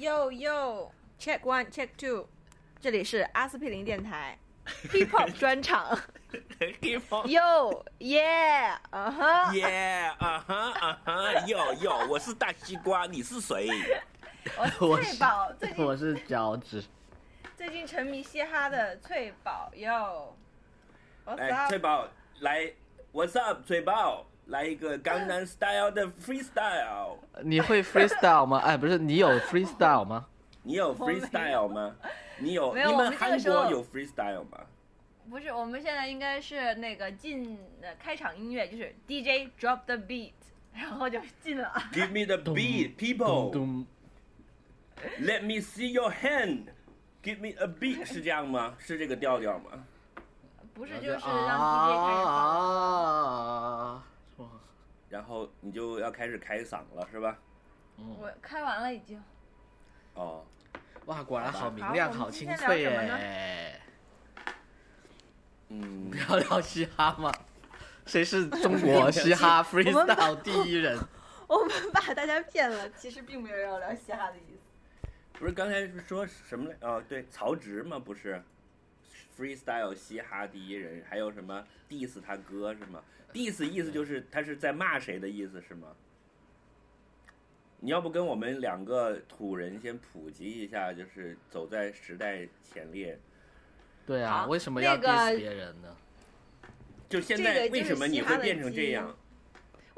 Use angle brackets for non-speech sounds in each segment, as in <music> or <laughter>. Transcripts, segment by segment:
Yo yo check one check two，这里是阿司匹林电台 hip hop 专场。hip hop。Yo yeah，啊哈 Yeah，啊哈啊哈，，Yo Yo，，我是大西瓜，你是谁？我是翠宝，最我是脚趾，最近沉迷嘻哈的翠宝来，翠宝，来，What's up，翠宝，来一个江南 style 的 freestyle。你会 freestyle 吗？哎，不是，你有 freestyle 吗？你有 freestyle 吗？你有？没有我你们韩国有 freestyle 吗？不是，我们现在应该是那个进呃开场音乐，就是 DJ drop the beat，然后就进了。Give me the beat, people. Let me see your hand. Give me a beat，是这样吗？是这个调调吗？不是，就是让 DJ 开始放。啊！哇然后你就要开始开嗓了，是吧？我开完了已经。哦，哇，果然好明亮，好好清脆聊什么呢耶！嗯 <laughs> 不，要聊嘻哈吗？谁是中国 <laughs> 嘻哈 freestyle 第一人？<laughs> 我们把大家骗了，其实并没有要聊嘻哈的意思。不是刚才是说什么来？哦，对，曹植吗，不是？freestyle 嘻哈第一人，还有什么 diss 他哥是吗？diss 意思就是他是在骂谁的意思是吗？你要不跟我们两个土人先普及一下，就是走在时代前列。对啊，为什么要 diss 别人呢？就现在为什么你会变成这样？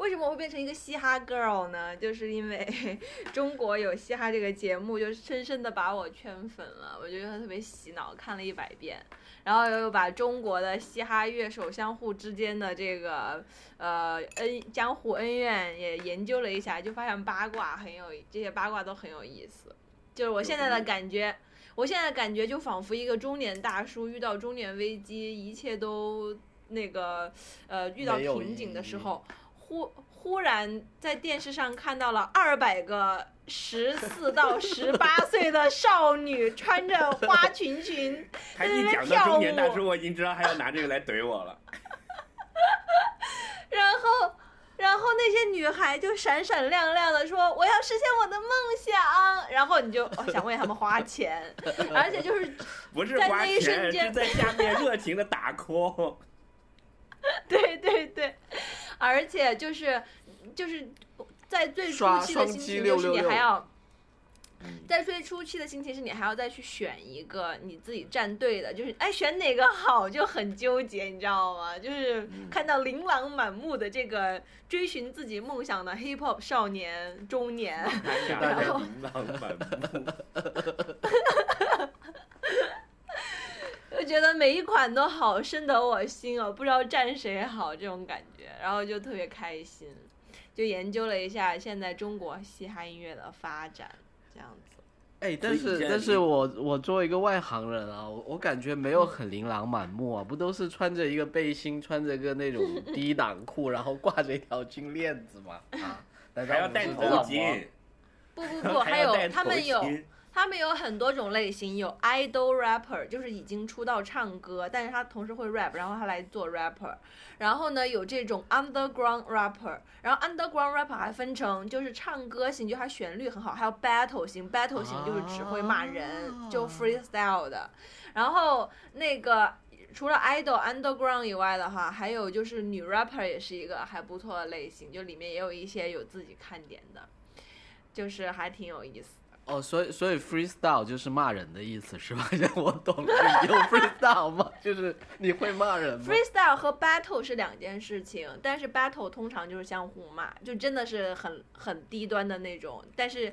为什么我会变成一个嘻哈 girl 呢？<laughs> 就是因为 <laughs> 中国有嘻哈这个节目，就深深的把我圈粉了。我觉得它特别洗脑，看了一百遍，然后又把中国的嘻哈乐手相互之间的这个呃恩江湖恩怨也研究了一下，就发现八卦很有这些八卦都很有意思。就是我现在的感觉，我现在的感觉就仿佛一个中年大叔遇到中年危机，一切都那个呃遇到瓶颈的时候，忽忽然在电视上看到了二百个十四到十八岁的少女穿着花裙裙，<laughs> 他一讲到中年大叔，我已经知道他要拿这个来怼我了。<laughs> 然后。然后那些女孩就闪闪亮亮的说：“我要实现我的梦想。”然后你就、哦想为他们花钱，而且就是不是在那一花钱，瞬间是在下面热情的打 call。对 <laughs> 对对，而且就是就是在最初期的心情，就是你还要嗯在最初期的心情是你还要再去选一个你自己站队的，就是哎选哪个好就很纠结，你知道吗？就是嗯看到琳琅满目的这个追寻自己梦想的 hip hop 少年中年，他家大的家琳琅满目。<laughs> 就觉得每一款都好深得我心哦，不知道站谁好这种感觉，然后就特别开心，就研究了一下现在中国嘻哈音乐的发展，这样子。哎，但是但是我我作为一个外行人啊，我我感觉没有很琳琅满目啊，不都是穿着一个背心，穿着个那种低档裤，然后挂着一条金链子吗？啊，还要戴头巾，不不不，还有他们有巾他们有很多种类型，有 idol rapper，就是已经出道唱歌，但是他同时会 rap，然后他来做 rapper。然后呢，有这种 underground rapper，然后 underground rapper 还分成就是唱歌型，就他旋律很好，还有 battle 型，battle 型就是只会骂人，啊就 freestyle 的。然后那个除了 idol underground 以外的话，还有就是女 rapper 也是一个还不错的类型，就里面也有一些有自己看点的，就是还挺有意思。哦，所以所以 freestyle 就是骂人的意思是吧？像 <laughs> 我懂了，你有 freestyle 吗？<laughs> 就是你会骂人吗？freestyle 和 battle 是两件事情，但是 battle 通常就是相互骂，就真的是很很低端的那种，但是。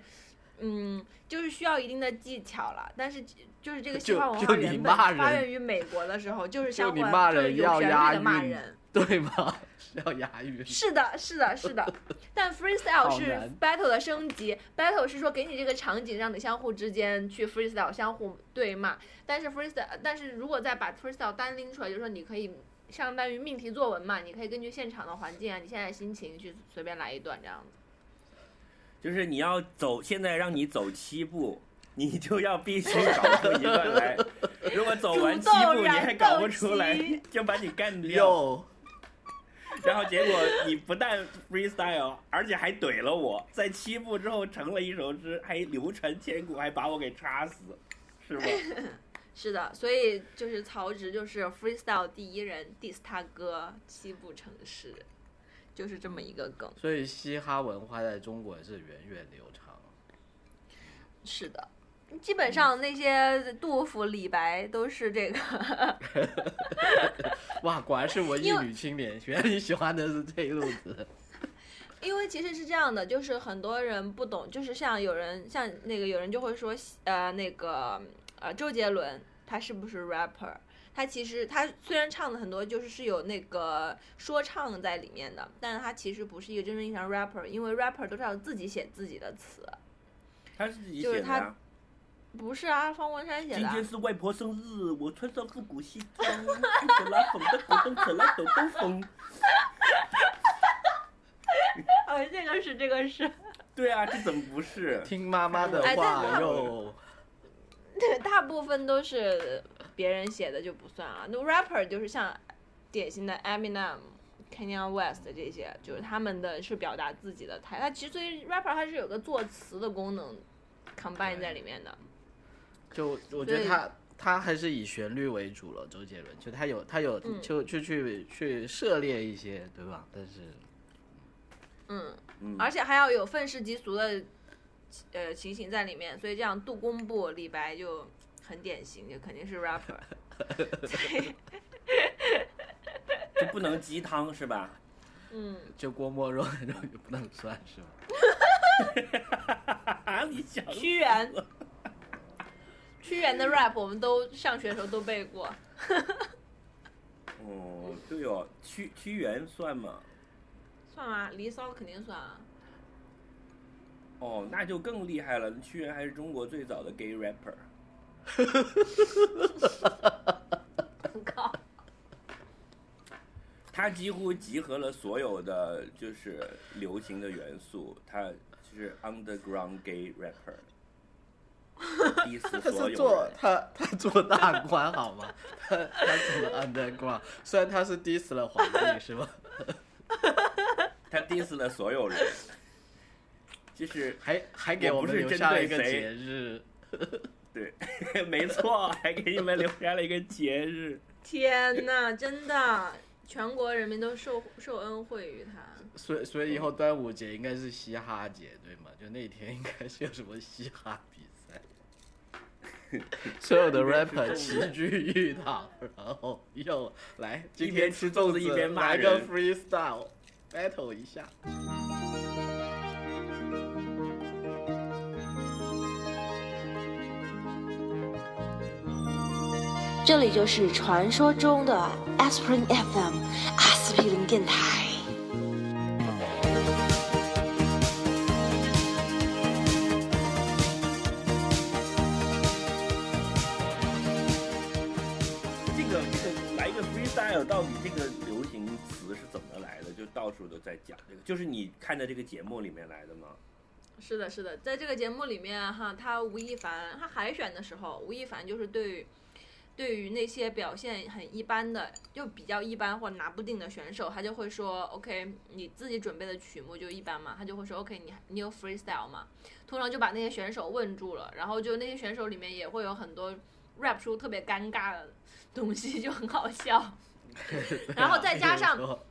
嗯，就是需要一定的技巧了，但是就是这个嘻就哈文就你化原本骂人发源于美国的时候，就是相互你骂就是人要有旋押韵律的骂人，<laughs> 对吗？是要押韵。是的，是的，是的。<laughs> 但 freestyle 是 battle 的升级，battle 是说给你这个场景，让你相互之间去 freestyle 相互对骂。但是 freestyle，但是如果再把 freestyle 单拎出来，就是说你可以相当于命题作文嘛，你可以根据现场的环境啊，你现在的心情去随便来一段这样子。就是你要走，现在让你走七步，你就要必须搞出一段来。如果走完七步你还搞不出来，就把你干掉。有 <laughs> 然后结果你不但 freestyle，而且还怼了我，在七步之后成了一首诗，还流传千古，还把我给插死，是吧？<laughs> 是的，所以就是曹植就是 freestyle 第一人，diss 他哥七步成诗，就是这么一个梗。所以嘻哈文化在中国也是源远流长。是的，基本上那些杜甫、李白都是这个。<laughs> 哇，果然是文艺女青年，原来你喜欢的是这一路子。<laughs> 因为其实是这样的，就是很多人不懂，就是像有人像那个有人就会说，呃，那个呃周杰伦他是不是 rapper？他其实他虽然唱的很多就是是有那个说唱在里面的，但是他其实不是一个真正意义上 rapper，因为 rapper 都是要自己写自己的词，他是自己就是他写的呀。不是啊，方文山写的啊。今天是外婆生日，我穿上复古西装，吹着拉风的古董车来兜兜风。<laughs> 哦，这个是这个是，对啊，这怎么不是？听妈妈的话是哟。对，大部分都是别人写的就不算啊。那 rapper 就是像典型的 Eminem、Kanye West 这些，就是他们的是表达自己的态。他其实所以 rapper 它是有个作词的功能 combine 在里面的。就我觉得他他还是以旋律为主了，周杰伦就他有他有嗯就就去去涉猎一些，对吧？但是嗯，嗯，而且还要有愤世嫉俗的呃情形在里面，所以这样杜工部、李白就很典型，就肯定是 rapper。<laughs> <laughs> 就不能鸡汤是吧？嗯，就郭沫若那种就不能算是吧？啊，你想屈原，屈原的 rap 我们都上学的时候都背过。哦，对哦，屈屈原算吗？算啊？离骚肯定算啊。哦，那就更厉害了。屈原还是中国最早的 gay rapper。<laughs> 靠，他几乎集合了所有的就是流行的元素，他就是 underground gay <laughs> 他是做。他他做大官好吗？他他做了 underground，虽然他是 diss 了皇帝是吧？<laughs> 他 diss 了所有人，就是还还给我们留下了一个节日，对，<laughs> 没错，还给你们留下了一个节日。天呐，真的，全国人民都受受恩惠于他。所以所以以后端午节应该是嘻哈节对吗？就那天应该是有什么嘻哈 <laughs> 所有的 rapper 齐聚一堂，然后又来今天吃粽子一边骂来个 freestyle battle 一下。这里就是传说中的 Aspirin FM 阿司匹林电台。到处都在讲这个，就是你看的这个节目里面来的吗？是的，是的，在这个节目里面哈，他吴亦凡他海选的时候，吴亦凡就是对于对于那些表现很一般的，就比较一般或者拿不定的选手，他就会说，OK，你自己准备的曲目就一般嘛，他就会说，OK，你你有 freestyle 嘛，通常就把那些选手问住了，然后就那些选手里面也会有很多 rap 出特别尴尬的东西，就很好笑，<laughs> 然后再加上说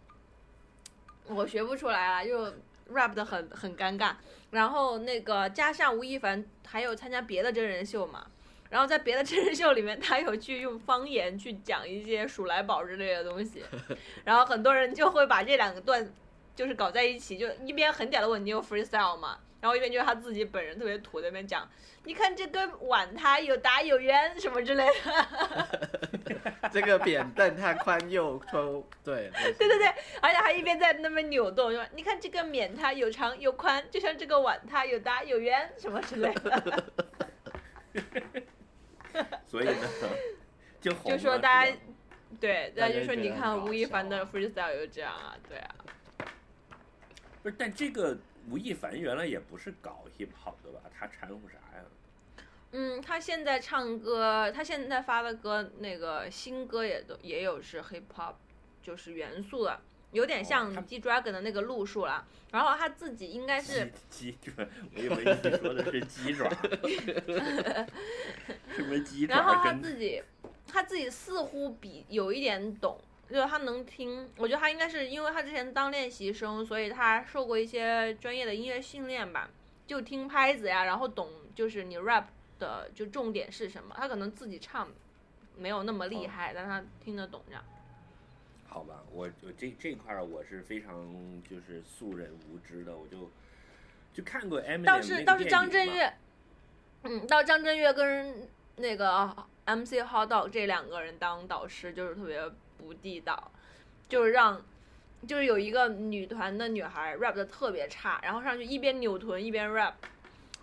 我学不出来了，就 rap 的很很尴尬。然后那个加上吴亦凡还有参加别的真人秀嘛，然后在别的 <laughs> 真人秀里面，他有去用方言去讲一些鼠来宝之类的东西，<laughs> 然后很多人就会把这两个段就是搞在一起，就一边很屌的问你有 freestyle 嘛，然后一边就是他自己本人特别土在那边讲，你看这个碗它有大有圆什么之类的。<laughs> 这个扁担它宽又粗，对对 <laughs> 对对对，而且还一边在那边扭动，就说你看这个扁它有长有宽，就像这个碗它有大有圆什么之类的，<laughs> 所以呢，就就说大家对，大家就说你看吴亦凡的 freestyle 就这样啊，对啊，不是，但这个吴亦凡原来也不是搞 hip hop 的吧？他掺和啥呀？嗯，他现在唱歌，他现在发的歌那个新歌也都也有是 hip hop 就是元素的，有点哦像 G Dragon 的那个路数了。然后他自己应该是 <laughs> 鸡鸡爪，我以为你说的是鸡爪，<laughs> 什么鸡爪然后他自己，他自己似乎比有一点懂，就是他能听。我觉得他应该是因为他之前当练习生，所以他受过一些专业的音乐训练吧，就听拍子呀，然后懂就是你 rap 的就重点是什么。他可能自己唱没有那么厉哦害，但他听得懂这样。好吧，我我这这块儿我是非常就是素人无知的，我就就看过 Eminem 倒是倒是张震岳，岳，嗯，到张震岳跟那个 MC Hot Dog 这两个人当导师，就是特别不地道，就是让。就是有一个女团的女孩 rap 的特别差，然后上去一边扭臀一边 rap，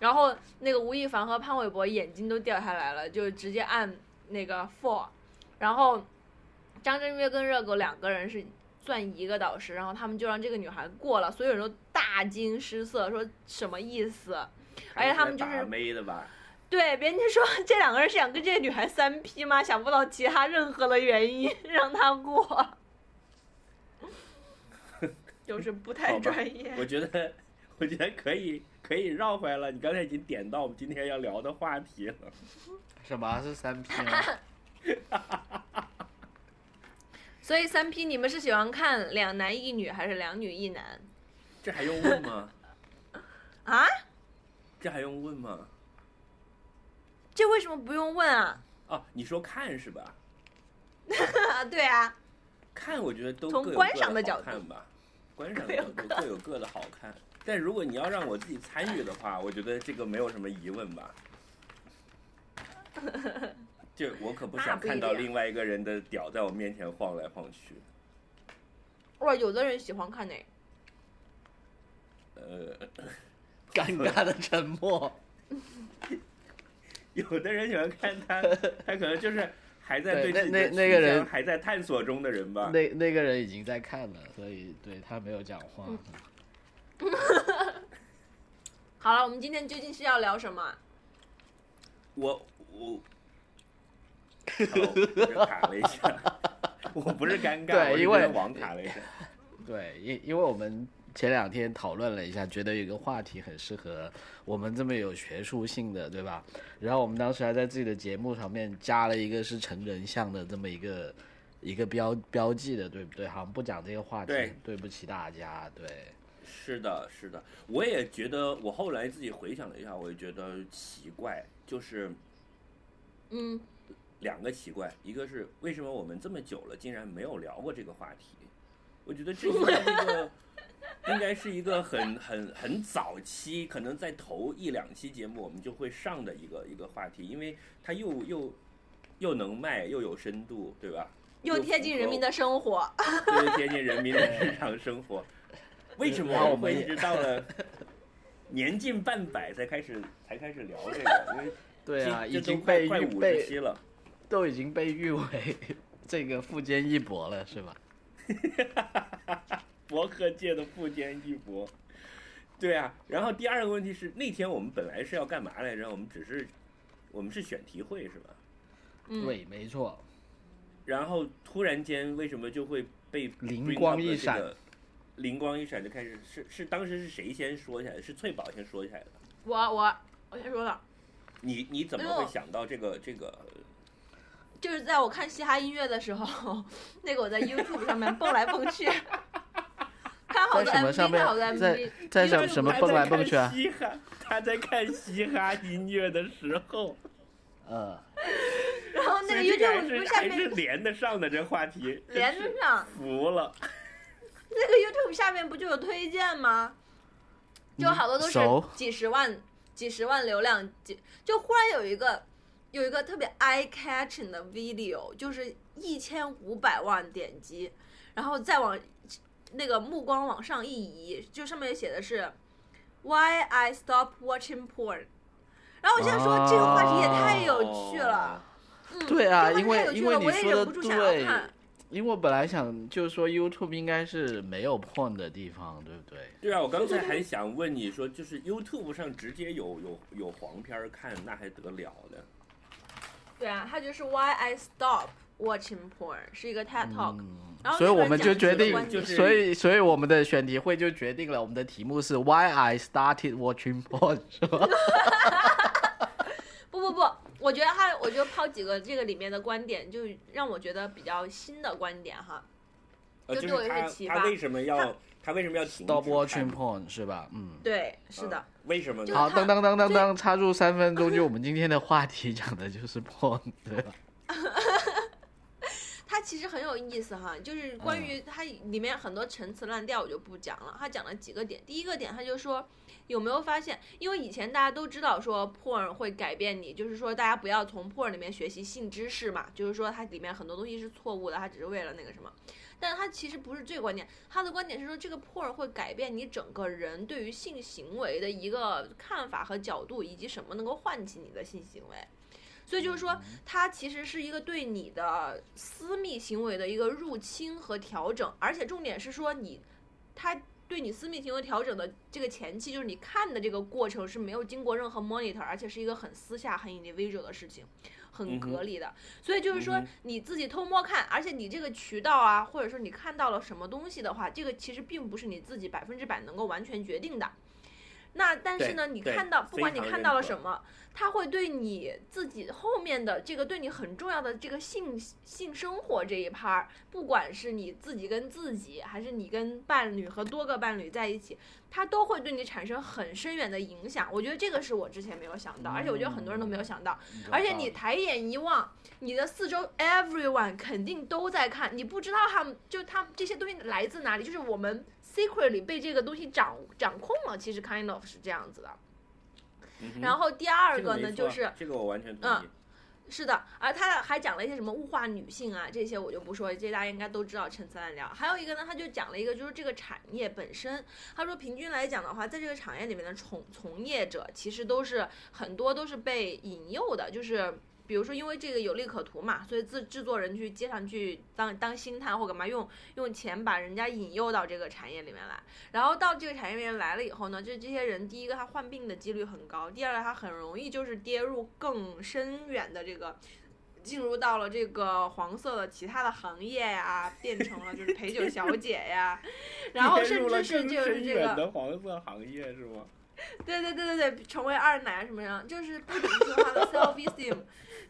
然后那个吴亦凡和潘玮柏眼睛都掉下来了，就直接按那个 four，然后张震岳跟热狗两个人是算一个导师，然后他们就让这个女孩过了，所有人都大惊失色，说什么意思？而且他们就是妹的吧？对，别人就说 <laughs> 这两个人是想跟这个女孩三 P 吗？想不到其他任何的原因 <laughs> 让她过，<laughs> 就是不太专业。我觉得我觉得可以可以绕回来了，你刚才已经点到我们今天要聊的话题了。什么是三 P 吗？所以三 P 你们是喜欢看两男一女还是两女一男这还用问吗？啊？这还用问吗？这为什么不用问啊？哦，你说看是吧？啊，<laughs> 对啊，看我觉得都从观各有各的赏的角度看吧，观赏各有的角度各有各的好看。但如果你要让我自己参与的话，我觉得这个没有什么疑问吧。<laughs> 就我可不那想不一看到另外一个人的屌在我面前晃来晃去。哇，有的人喜欢看呢？呃，<laughs> 尴尬的沉默。有的人喜欢看他，<laughs> 他可能就是还在对对自己的那那那个人还在探索中的人吧。那那个人已经在看了，所以对他没有讲话。<laughs> 好了，我们今天究竟是要聊什么？我我，<laughs> 卡了一下，我不是尴尬，我因为网卡了一下。对，因因为我们前两天讨论了一下，觉得有一个话题很适合我们这么有学术性的，对吧？然后我们当时还在自己的节目上面加了一个是成人向的这么一个一个标标记的，对不对？好像不讲这个话题，对对不起大家，对。是的，是的，我也觉得，我后来自己回想了一下，我也觉得奇怪，就是嗯，两个奇怪，一个是为什么我们这么久了，竟然没有聊过这个话题？我觉得这 <laughs> 是一个，<laughs> 应该是一个很很很早期，可能在头一两期节目我们就会上的一个一个话题，因为它又又又能卖，又有深度，对吧？又贴近人民的生活。又，贴近人民的日常生活。为什么我们一直到了年近半百才开始才开始聊这个？因为对啊，已经快被快五十期了。都已经被誉为 <laughs> 这个富坚义博了，是吧？<laughs> 博客界的富坚义博。对啊，然后第二个问题是，那天我们本来是要干嘛来着？我们只是我们是选题会是吧？嗯，对，没错。然后突然间为什么就会被灵光一闪灵光一闪就开始是是当时是谁先说起来的？是翠宝先说起来的。我我我先说了，你你怎么会想到这个这个？就是在我看嘻哈音乐的时候，<laughs> 那个我在 YouTube 上面蹦来蹦去，看在什么 MV，上面在在什什么蹦来蹦去啊？嘻哈，他在看嘻哈音乐的时候，呃，<laughs> 然后那个 YouTube 不是是下还是面连得上的这话题，连得上，服了。<laughs> 那个 YouTube 下面不就有推荐吗？就好多都是几十万、几十万流量，几就忽然有一个有一个特别 eye catching 的 video，就是一千五百万点击，然后再往那个目光往上一移，就上面写的是 Why I stop watching porn。然后我现在说，这个话题也太有趣了。嗯，对啊，因为因话题太有趣了，我也为你说的忍不住想要对看。，因为我本来想就是说 YouTube 应该是没有 porn 的地方，对不对？对啊，我刚才还想问你说，就是 YouTube 上直接有有有黄片儿看，那还得了呢？对啊，它就是 Why I stop watching porn，是一个 TED Talk，、嗯然后所以我们就决定所以所以我们的选题会就决定了，我们的题目是 Why I started watching porn，是吧？<laughs> 不不不，我觉得他，我觉得抛几个这个里面的观点，就让我觉得比较新的观点哈。呃，就对我有就是他些启发他为什么要他为什么要 Stop watching porn 是吧？嗯。对，是的，嗯为什么呢？好，就他噔噔噔噔所以噔，插入三分钟，就我们今天的话题讲的就是 porn，对吧？<laughs> 它其实很有意思哈，就是关嗯于它里面很多陈词滥调，我就不讲了。他讲了几个点，第一个点他就说，有没有发现，因为以前大家都知道说 porn 会改变你，就是说大家不要从 porn 里面学习性知识嘛，就是说它里面很多东西是错误的，它只是为了那个什么。但是它其实不是这个观点，他的观点是说这个 porn 会改变你整个人对于性行为的一个看法和角度，以及什么能够唤起你的性行为。所以就是说，它其实是一个对你的私密行为的一个入侵和调整，而且重点是说你，它对你私密行为调整的这个前期，就是你看的这个过程是没有经过任何 monitor，而且是一个很私下、很 individual 的事情，很隔离的。所以就是说你自己偷摸看，而且你这个渠道啊，或者说你看到了什么东西的话，这个其实并不是你自己百分之百能够完全决定的。那但是呢，你看到不管你看到了什么，它会对你自己后面的这个对你很重要的这个性性生活这一趴儿，不管是你自己跟自己，还是你跟伴侣和多个伴侣在一起，它都会对你产生很深远的影响。我觉得这个是我之前没有想到，而且我觉得很多人都没有想到。而且你抬眼一望，你的四周 everyone 肯定都在看，你不知道他们就他们这些东西来自哪里，就是我们 secretly 被这个东西掌掌控了，其实 kind of 是这样子的。嗯然后第二个呢，就是这个我完全同嗯意。是的，而他还讲了一些什么物化女性啊，这些我就不说，这些大家应该都知道，陈词滥调。还有一个呢，他就讲了一个，就是这个产业本身，他说平均来讲的话，在这个产业里面的从从业者，其实都是很多都是被引诱的，就是。比如说，因为这个有利可图嘛，所以制制作人去街上去当当星探或干嘛，用用钱把人家引诱到这个产业里面来。然后到这个产业里面来了以后呢，就这些人，第一个他患病的几率很高，第二个他很容易就是跌入更深远的这个。进入到了这个黄色的其他的行业呀，变成了就是陪酒小姐呀，<laughs> 然后甚至是就是这个，黄色行业是吗？<laughs> 对对对对对，成为二奶什么样，就是不仅说他的 <laughs> self esteem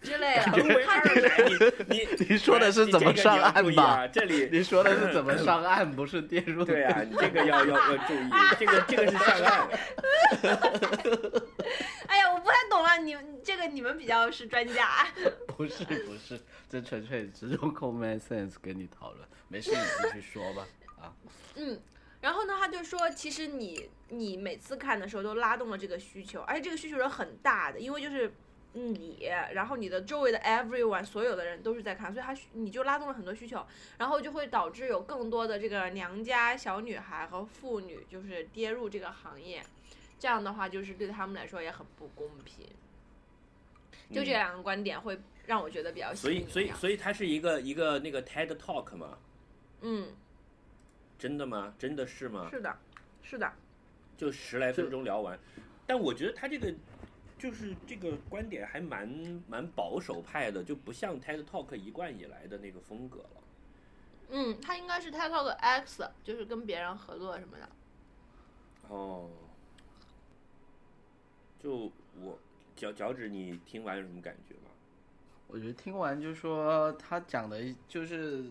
之类的，你你 <laughs> 你说的是怎么上岸吧？啊、这里你说的是怎么上岸，不是跌入。对啊，你这个要要要注意，这个这个是上岸。哎呀，我不太懂了，你们这个你们比较是专家。不是不是，这纯粹只用 common sense 跟你讨论。没事，你继续说吧。啊，嗯，然后呢，他就说，其实你你每次看的时候都拉动了这个需求，而且这个需求是很大的，因为就是你，然后你的周围的 everyone 所有的人都是在看，所以他你就拉动了很多需求，然后就会导致有更多的这个娘家小女孩和妇女就是跌入这个行业，这样的话就是对他们来说也很不公平。就这两个观点会让我觉得比较所以所以以所以它是一个一个那个 TED Talk 嘛？嗯，真的吗？真的是吗？是的，是的，就十来分钟聊完，但我觉得他这个就是这个观点还蛮蛮保守派的，就不像 TED Talk 一贯以来的那个风格了。嗯，他应该是 TED Talk X，就是跟别人合作什么的。哦，就我脚脚趾，你听完有什么感觉吗？我觉得听完就说他讲的就是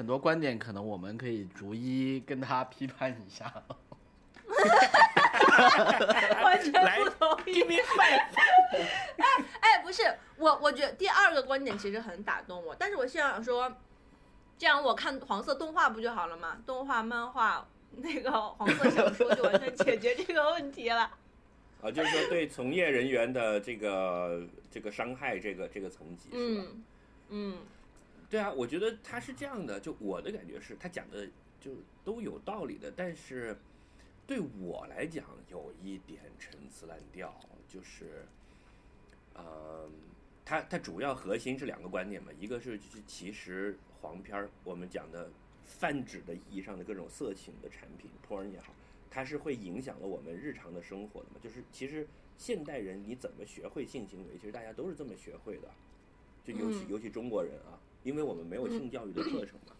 很多观点，可能我们可以逐一跟他批判一下。<laughs> 完全来不同意。Give me five。哎，不是我，我觉得第二个观点其实很打动我，但是我现在想说，这样我看黄色动画不就好了吗？动画、漫画，那个黄色小说就完全解决这个问题了。<laughs> 啊，就是说对从业人员的这个这个伤害，这个这个层级是吧？嗯嗯对啊，我觉得他是这样的，就我的感觉是他讲的就都有道理的，但是对我来讲有一点陈词滥调，就是，嗯，他他主要核心是两个观点嘛，一个是就是其实黄片儿我们讲的泛指的意义上的各种色情的产品，porn 也好，它是会影响了我们日常的生活的嘛，就是其实现代人你怎么学会性行为，其实大家都是这么学会的。就尤其、嗯尤其中国人啊，因为我们没有性教育的课程嘛。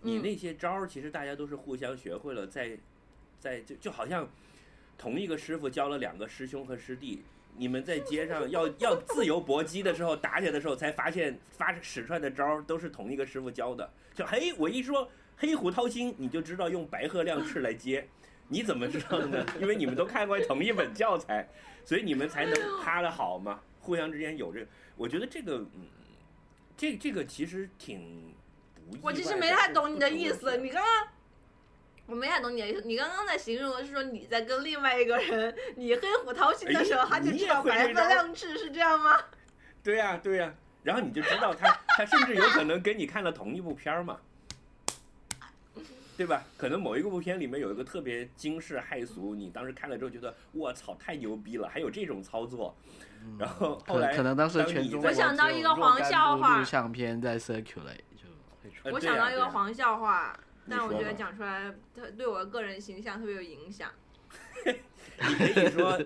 你那些招儿，其实大家都是互相学会了，在在就就好像同一个师傅教了两个师兄和师弟，你们在街上要要自由搏击的时候，打起来的时候，才发现发使出来的招儿都是同一个师傅教的。就嘿，我一说黑虎掏心，你就知道用白鹤亮翅来接。你怎么知道的呢？因为你们都看过同一本教材，所以你们才能趴的好嘛。互相之间有这，我觉得这个，嗯，这这个其实挺不意我其实没太懂你的意思，你刚刚。我没太懂你的意思，你刚刚在形容的是说你在跟另外一个人你黑虎掏心的时候，哎他就知道白鹤会这招亮翅，是这样吗？对呀、对呀、然后你就知道他，他甚至有可能跟你看了同一部片儿嘛，对吧？可能某一个部片里面有一个特别惊世骇俗，你当时看了之后觉得我操太牛逼了，还有这种操作，然后后可来可能当时全中国我想到一个黄笑话录像片在 circulate 就会出呃我想到一个黄笑话，但我觉得讲出来，它对我个人形象特别有影响。你可以说，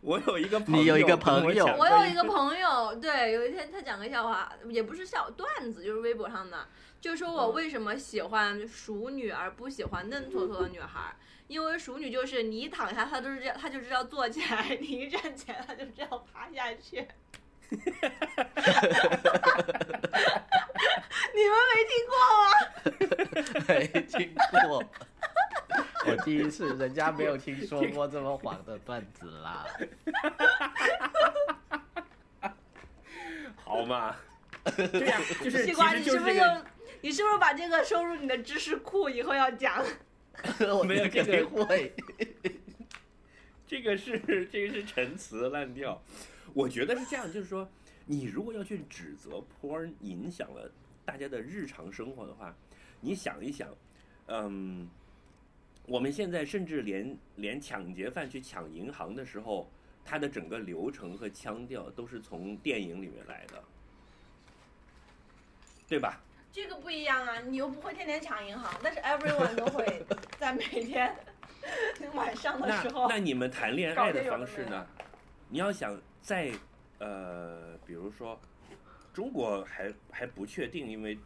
我有一个朋友，你有一个朋友我有一个朋友，对，有一天他讲个笑话，也不是笑段子，就是微博上的，就说我为什么喜欢熟女而不喜欢嫩坨坨的女孩，因为熟女就是你一躺下，她都是这样，她就知道坐起来；<laughs> 你一站起来，她就知道趴下去。<laughs> 你们没听过吗？<laughs> 没听过。我第一次，人家没有听说过这么黄的段子啦。好嘛？对呀、就是其西瓜，你实就是是这个不是又，你是不是把这个收入你的知识库，以后要讲？<laughs> 我没有肯这个定会。<laughs> 这个是这个是陈词滥调，我觉得是这样，就是说，你如果要去指责 porn 影响了大家的日常生活的话，你想一想，嗯，我们现在甚至连连抢劫犯去抢银行的时候，他的整个流程和腔调都是从电影里面来的，对吧？这个不一样啊，你又不会天天抢银行，但是 everyone 都会 <laughs> 在每天晚上的时候那你们谈恋爱的方式呢？你要想在呃，比如说中国还还不确定，因为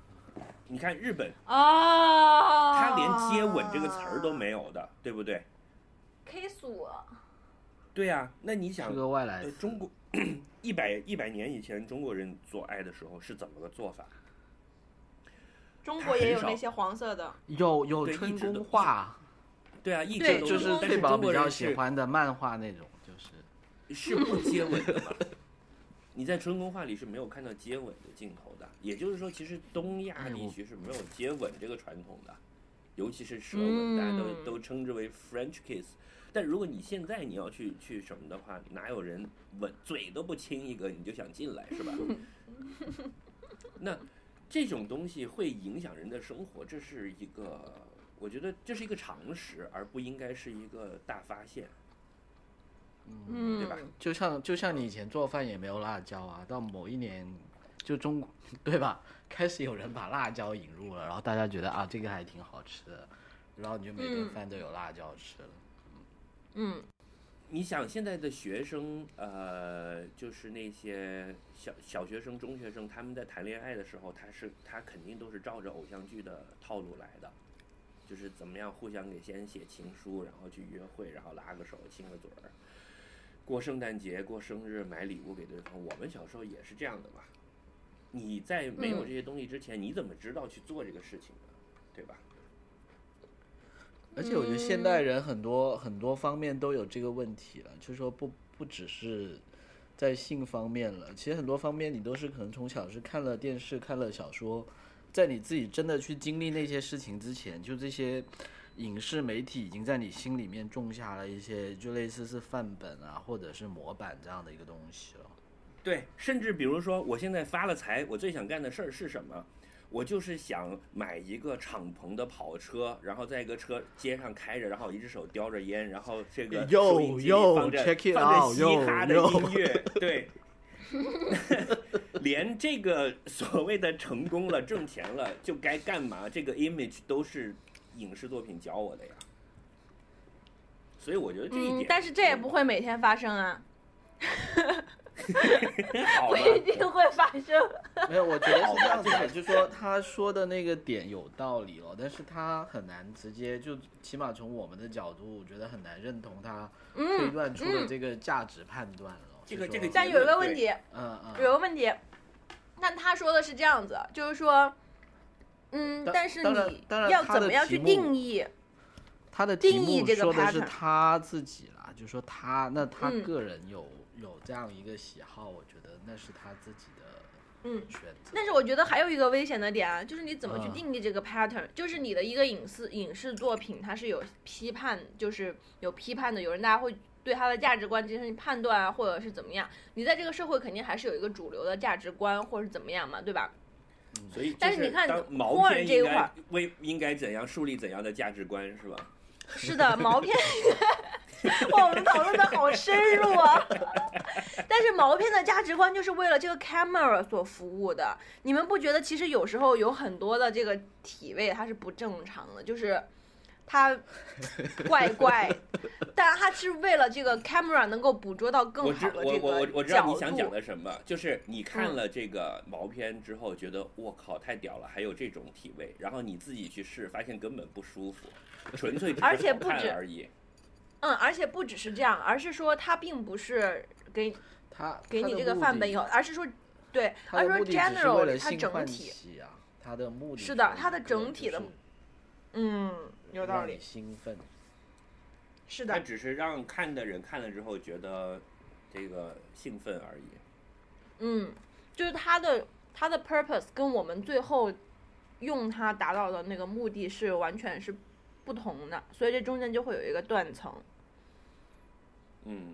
你看日本，哦，他连接吻这个词儿都没有的，对不对？kiss 我，对呀、那你想是，个外来中国 <coughs> 一百一百年以前中国人做爱的时候是怎么个做法？中国也有那些黄色的，有有春宫画，对啊，一对直都就是翠宝比较喜欢的漫画那种，就是是不接吻的嘛？<laughs> 你在春宫画里是没有看到接吻的镜头的，也就是说，其实东亚地区是没有接吻这个传统的，尤其是舌吻，大家都嗯都称之为 French kiss。但如果你现在你要去去什么的话，哪有人吻嘴都不亲一个你就想进来是吧？<laughs> 那这种东西会影响人的生活，这是一个，我觉得这是一个常识，而不应该是一个大发现，嗯，对吧？就像就像你以前做饭也没有辣椒啊，到某一年就中 <laughs> 对吧？开始有人把辣椒引入了，然后大家觉得啊这个还挺好吃的，然后你就每顿嗯饭都有辣椒吃了。嗯，你想现在的学生，呃，就是那些小小学生、中学生，他们在谈恋爱的时候，他是他肯定都是照着偶像剧的套路来的，就是怎么样互相给先写情书，然后去约会，然后拉个手、亲个嘴儿，过圣诞节、过生日买礼物给对方。我们小时候也是这样的嘛。你在没有嗯这些东西之前，你怎么知道去做这个事情呢？对吧？而且我觉得现代人很多、很多方面都有这个问题了，就是说不不只是在性方面了，其实很多方面你都是可能从小是看了电视、看了小说，在你自己真的去经历那些事情之前，就这些影视媒体已经在你心里面种下了一些就类似是范本啊，或者是模板这样的一个东西了。对，甚至比如说，我现在发了财，我最想干的事儿是什么？我就是想买一个敞篷的跑车，然后在一个车街上开着，然后一只手叼着烟，然后这个哟收音机里放着放着嘻哈的音乐，对，<laughs> 连这个所谓的成功了、挣钱了就该干嘛，这个 image 都是影视作品教我的呀。所以我觉得这一点，嗯，但是这也不会每天发生啊。<laughs> 不一定会发生。没有，我觉得是这样子的，就说他说的那个点有道理哦，但是他很难直接就，起码从我们的角度，我觉得很难认同他推断出的这个价值判断了。这个这个但有一个问题，嗯嗯，有个问题，那他说的是这样子，就是说，嗯，但是你要怎么样去定义？他的定义这个说的是他自己啦，就说他那他嗯个人有、有这样一个喜好，我觉得那是他自己的嗯选择。但是我觉得还有一个危险的点啊，就是你怎么去嗯定义这个 pattern，、就是你的一个影视影视作品，它是有批判，就是有批判的，有人大家会对它的价值观进行判断啊，或者是怎么样。你在这个社会肯定还是有一个主流的价值观，或者是怎么样嘛，对吧？所以但是你看当毛片应该这一块为应该怎样树立怎样的价值观是吧？是的，毛片，<laughs> 哇，我们讨论的好深入啊。<laughs> 但是毛片的价值观就是为了这个 camera 所服务的。你们不觉得其实有时候有很多的这个体位它是不正常的，就是它 <laughs> 怪怪，但它是为了这个 camera 能够捕捉到更好的这个我我我知道你想讲。的什么，就是你看嗯了这个毛片之后，觉得我靠太屌了，还有这种体位，然后你自己去试，发现根本不舒服，纯粹只是而且不止看而已。嗯，而且不只是这样，而是说他并不是给他给你这个范本以后，而是说对，他而是说 general 了它整体。他的目的是的它的整体的嗯，有道理，兴奋。是的，它只是让看的人看了之后觉得这个兴奋而已。嗯，就是它的它的 purpose 跟我们最后用它达到的那个目的是完全是不同的，所以这中间就会有一个断层。嗯，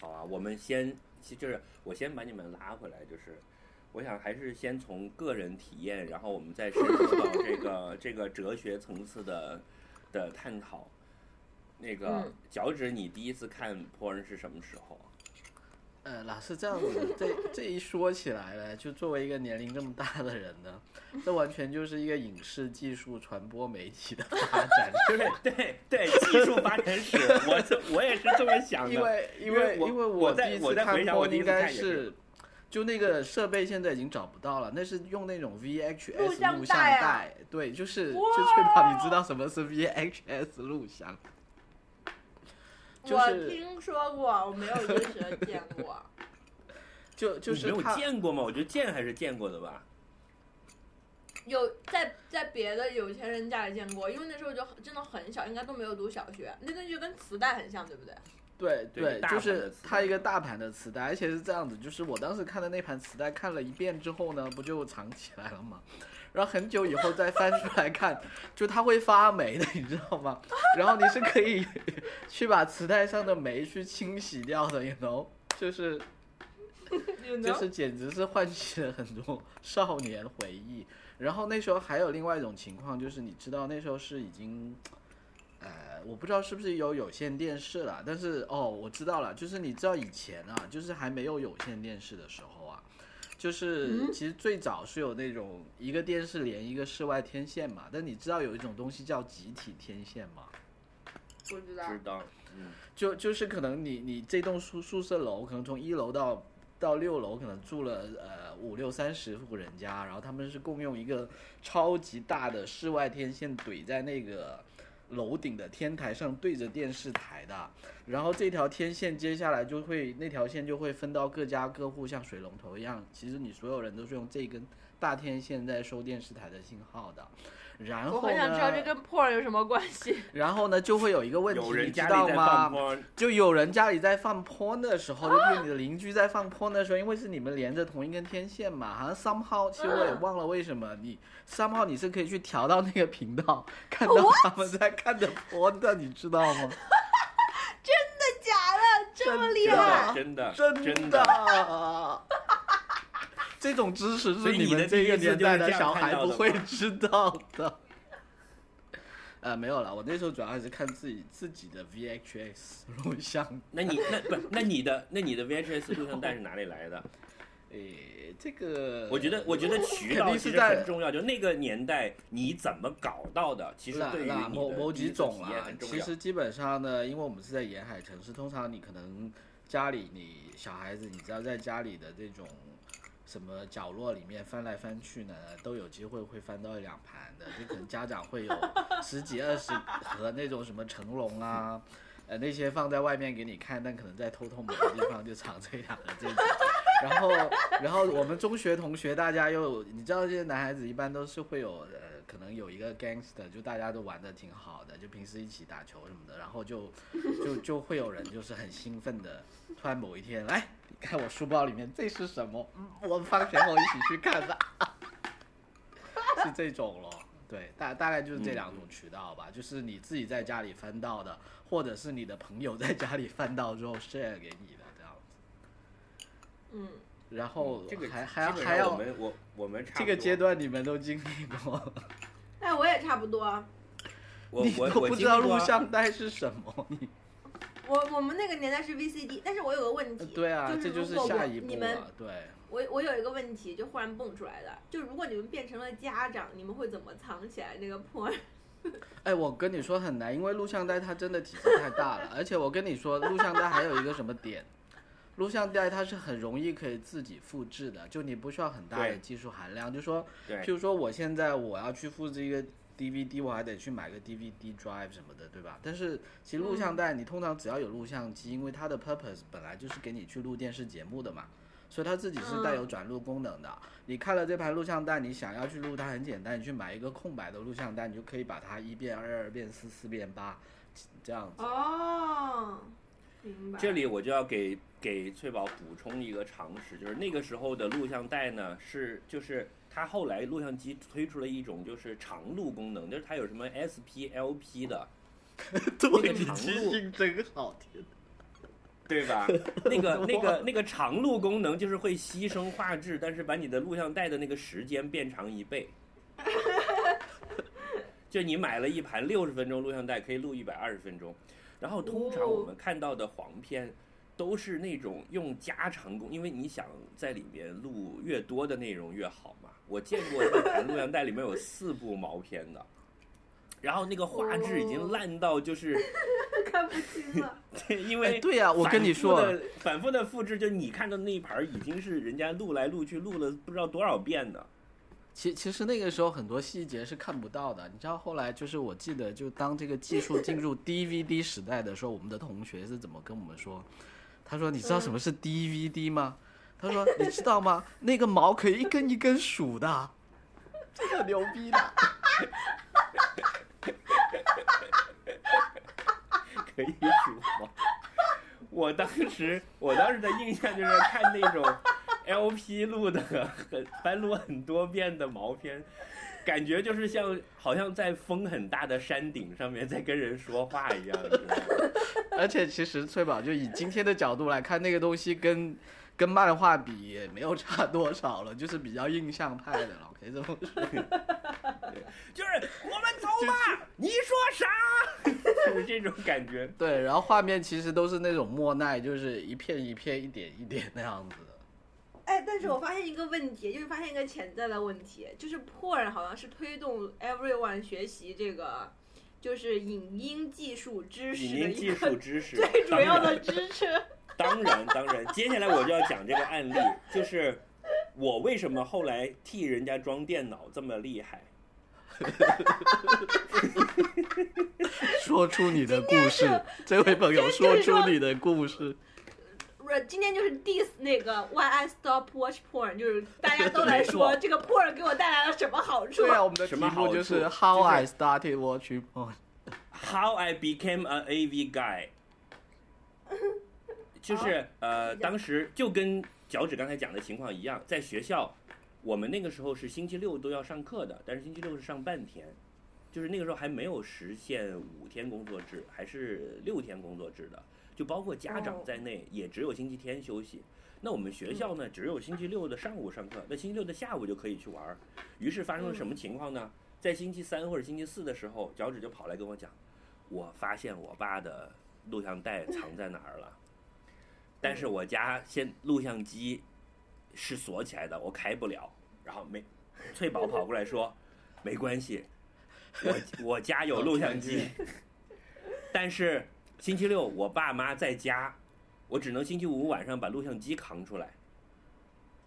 好啊，我们先，其就是我先把你们拉回来，就是我想还是先从个人体验，然后我们再深入到这个 <laughs> 这个哲学层次的的探讨。那个嗯脚趾，你第一次看 porn 是什么时候？呃，老是这样子，这这一说起来呢，就作为一个年龄这么大的人呢，这完全就是一个影视技术传播媒体的发展。就 <laughs> 是对对技术发展史，我这我也是这么想的。因为因因为我为因为我第一次看我在回想我 porn 第一应该是是，就那个设备现在已经找不到了，那是用那种 VHS 像录像带啊带，对，就是就确保你知道什么是 VHS 录像。就我听说过，我没有真实的见过。<laughs> 就就你没有是见过吗？我觉得见还是见过的吧。有在在别的有钱人家里见过，因为那时候就真的很小，应该都没有读小学，那个就跟磁带很像，对不对？对对就是它一个大盘的磁带，而且是这样子，就是我当时看的那盘磁带看了一遍之后呢，不就藏起来了吗？然后很久以后再翻出来看，<laughs> 就它会发霉的，你知道吗？<laughs> 然后你是可以去把磁带上的霉去清洗掉的，you know，就是就是简直是唤起了很多少年回忆。然后那时候还有另外一种情况，就是你知道那时候是已经，呃，我不知道是不是有有线电视了，但是哦，我知道了，就是你知道以前啊，就是还没有有线电视的时候啊，就是嗯其实最早是有那种一个电视连一个室外天线嘛，但你知道有一种东西叫集体天线吗？不知道。知道，嗯，就就是可能你你这栋宿宿舍楼可能从一楼到到六楼可能住了呃五六三十户人家，然后他们是共用一个超级大的室外天线怼在那个楼顶的天台上对着电视台的，然后这条天线接下来就会那条线就会分到各家各户，像水龙头一样，其实你所有人都是用这根大天线在收电视台的信号的。然后呢？我很想知道这跟 porn 有什么关系。<laughs> 然后呢，就会有一个问题，你知道吗就有人家里在放 porn 的时候，<laughs> 就是你的邻居在放 porn 的时候，因为是你们连着同一根天线嘛，好像 somehow 其实我也忘了为什么你 somehow 你是可以去调到那个频道，<laughs> 看到他们在看的 porn 的，你知道吗？真的假的？这么厉害真的害？真的真真的。这种知识是你们这个年代的小孩不会知道的。<laughs> 呃，没有了，我那时候主要还是看自己自己的 VHS 录像 <laughs> 那你那不那你的那你的 VHS 录像带是哪里来的？<laughs> 诶，这个我觉得我觉得渠道其实定是在很重要，就那个年代你怎么搞到的，其实啦对于你某某几种啦验很，重要。其实基本上呢，因为我们是在沿海城市，通常你可能家里你小孩子，你知道在家里的这种什么角落里面翻来翻去呢，都有机会会翻到一两盘的，就可能家长会有 <laughs> 十几二十盒那种什么成龙啊。呃，那些放在外面给你看，但可能在偷偷某个地方就藏这两个这种。然后，然后我们中学同学大家又，你知道这些男孩子一般都是会有呃，可能有一个 gangster，就大家都玩的挺好的，就平时一起打球什么的，然后就就就会有人就是很兴奋的，突然某一天来，你看我书包里面这是什么？嗯，我们放学后一起去看吧，<laughs> 是这种咯。对，大大概就是这两种渠道吧，就是你自己在家里翻到的，或者是你的朋友在家里翻到之后 share 给你的这样子。嗯，然后这个还还基本还要我们我我们这个阶段你们都经历过，哎，我也差不多。我你我我都不知道录像带是什么，你我我们那个年代是 VCD，但是我有个问题，对啊，这就就是是如果我下一步你们了，对。我我有一个问题，就忽然蹦出来的，就如果你们变成了家长，你们会怎么藏起来那个破？<laughs> 哎，我跟你说很难，因为录像带它真的体积太大了，<laughs> 而且我跟你说，录像带还有一个什么点，录像带它是很容易可以自己复制的，就你不需要很大的技术含量。就说，譬如说我现在我要去复制一个 DVD，我还得去买个 DVD drive 什么的，对吧？但是其实录像带你通常只要有录像机，因为它的 purpose 本来就是给你去录电视节目的嘛。所以它自己是带有转录功能的。你看了这盘录像带，你想要去录它很简单，你去买一个空白的录像带，你就可以把它一变二，二变四，四变八，这样子。哦，明白。这里我就要给给翠宝补充一个常识，就是那个时候的录像带呢是就是它后来录像机推出了一种就是长录功能，就是它有什么 SP、<laughs> LP 的，对，你记性真好，听对吧？那个那个那个长录功能就是会牺牲画质，但是把你的录像带的那个时间变长一倍。就你买了一盘六十分钟录像带，可以录一百二十分钟。然后通常我们看到的黄片，都是那种用加长功，因为你想在里面录越多的内容越好嘛。我见过一盘录像带里面有四部毛片的，然后那个画质已经烂到就是。<laughs> 看不清了。<laughs> 对，因为哎对呀我跟你说反复的反复的复制，就你看到那一盘儿已经是人家录来录去录了不知道多少遍的。其其实那个时候很多细节是看不到的，你知道后来就是我记得就当这个技术进入 <laughs> DVD 时代的时候，我们的同学是怎么跟我们说？他说：“你知道什么是 DVD 吗？”他说：“你知道吗？<laughs> 那个毛可以一根一根数的，这个牛逼的。<laughs> 可以数吗？我当时我当时的印象就是看那种 LP 录的很翻录很多遍的毛片，感觉就是像好像在风很大的山顶上面在跟人说话一样？<laughs> 而且其实翠宝就以今天的角度来看，那个东西跟跟漫画比也没有差多少了，就是比较印象派的了，可以这么说。就是我们走吧，你说啥？<laughs> 就是这种感觉。<laughs> 对，然后画面其实都是那种莫奈，就是一片一片、一点一点那样子的。哎，但是我发现一个问题，就是发现一个潜在的问题，就是 porn 好像是推动 everyone 学习这个，就是影音技术知识影音技的一个术知识最主要的当然知识。当然，当然，接下来我就要讲这个案例，就是我为什么后来替人家装电脑这么厉害。<laughs> 说出你的故事，这位朋友说出你的故事。不是，今天就是 diss 那个 Why I Stop Watch Porn，就是大家都来说这个 porn 给我带来了什么好处。对啊，我们的题什么好目就是 How I Started Watching Porn。How I became an AV guy，就是呃，当时就跟脚趾刚才讲的情况一样，在学校，我们那个时候是星期六都要上课的，但是星期六是上半天，就是那个时候还没有实现五天工作制，还是六天工作制的，就包括家长在内，也只有星期天休息。那我们学校呢，只有星期六的上午上课，那星期六的下午就可以去玩儿。于是发生了什么情况呢？在星期三或者星期四的时候，脚趾就跑来跟我讲，我发现我爸的录像带藏在哪儿了，但是我家现录像机是锁起来的，我开不了。然后没，翠宝跑过来说，没关系，我我家有录像机，<laughs> 但是星期六我爸妈在家，我只能星期五晚上把录像机扛出来。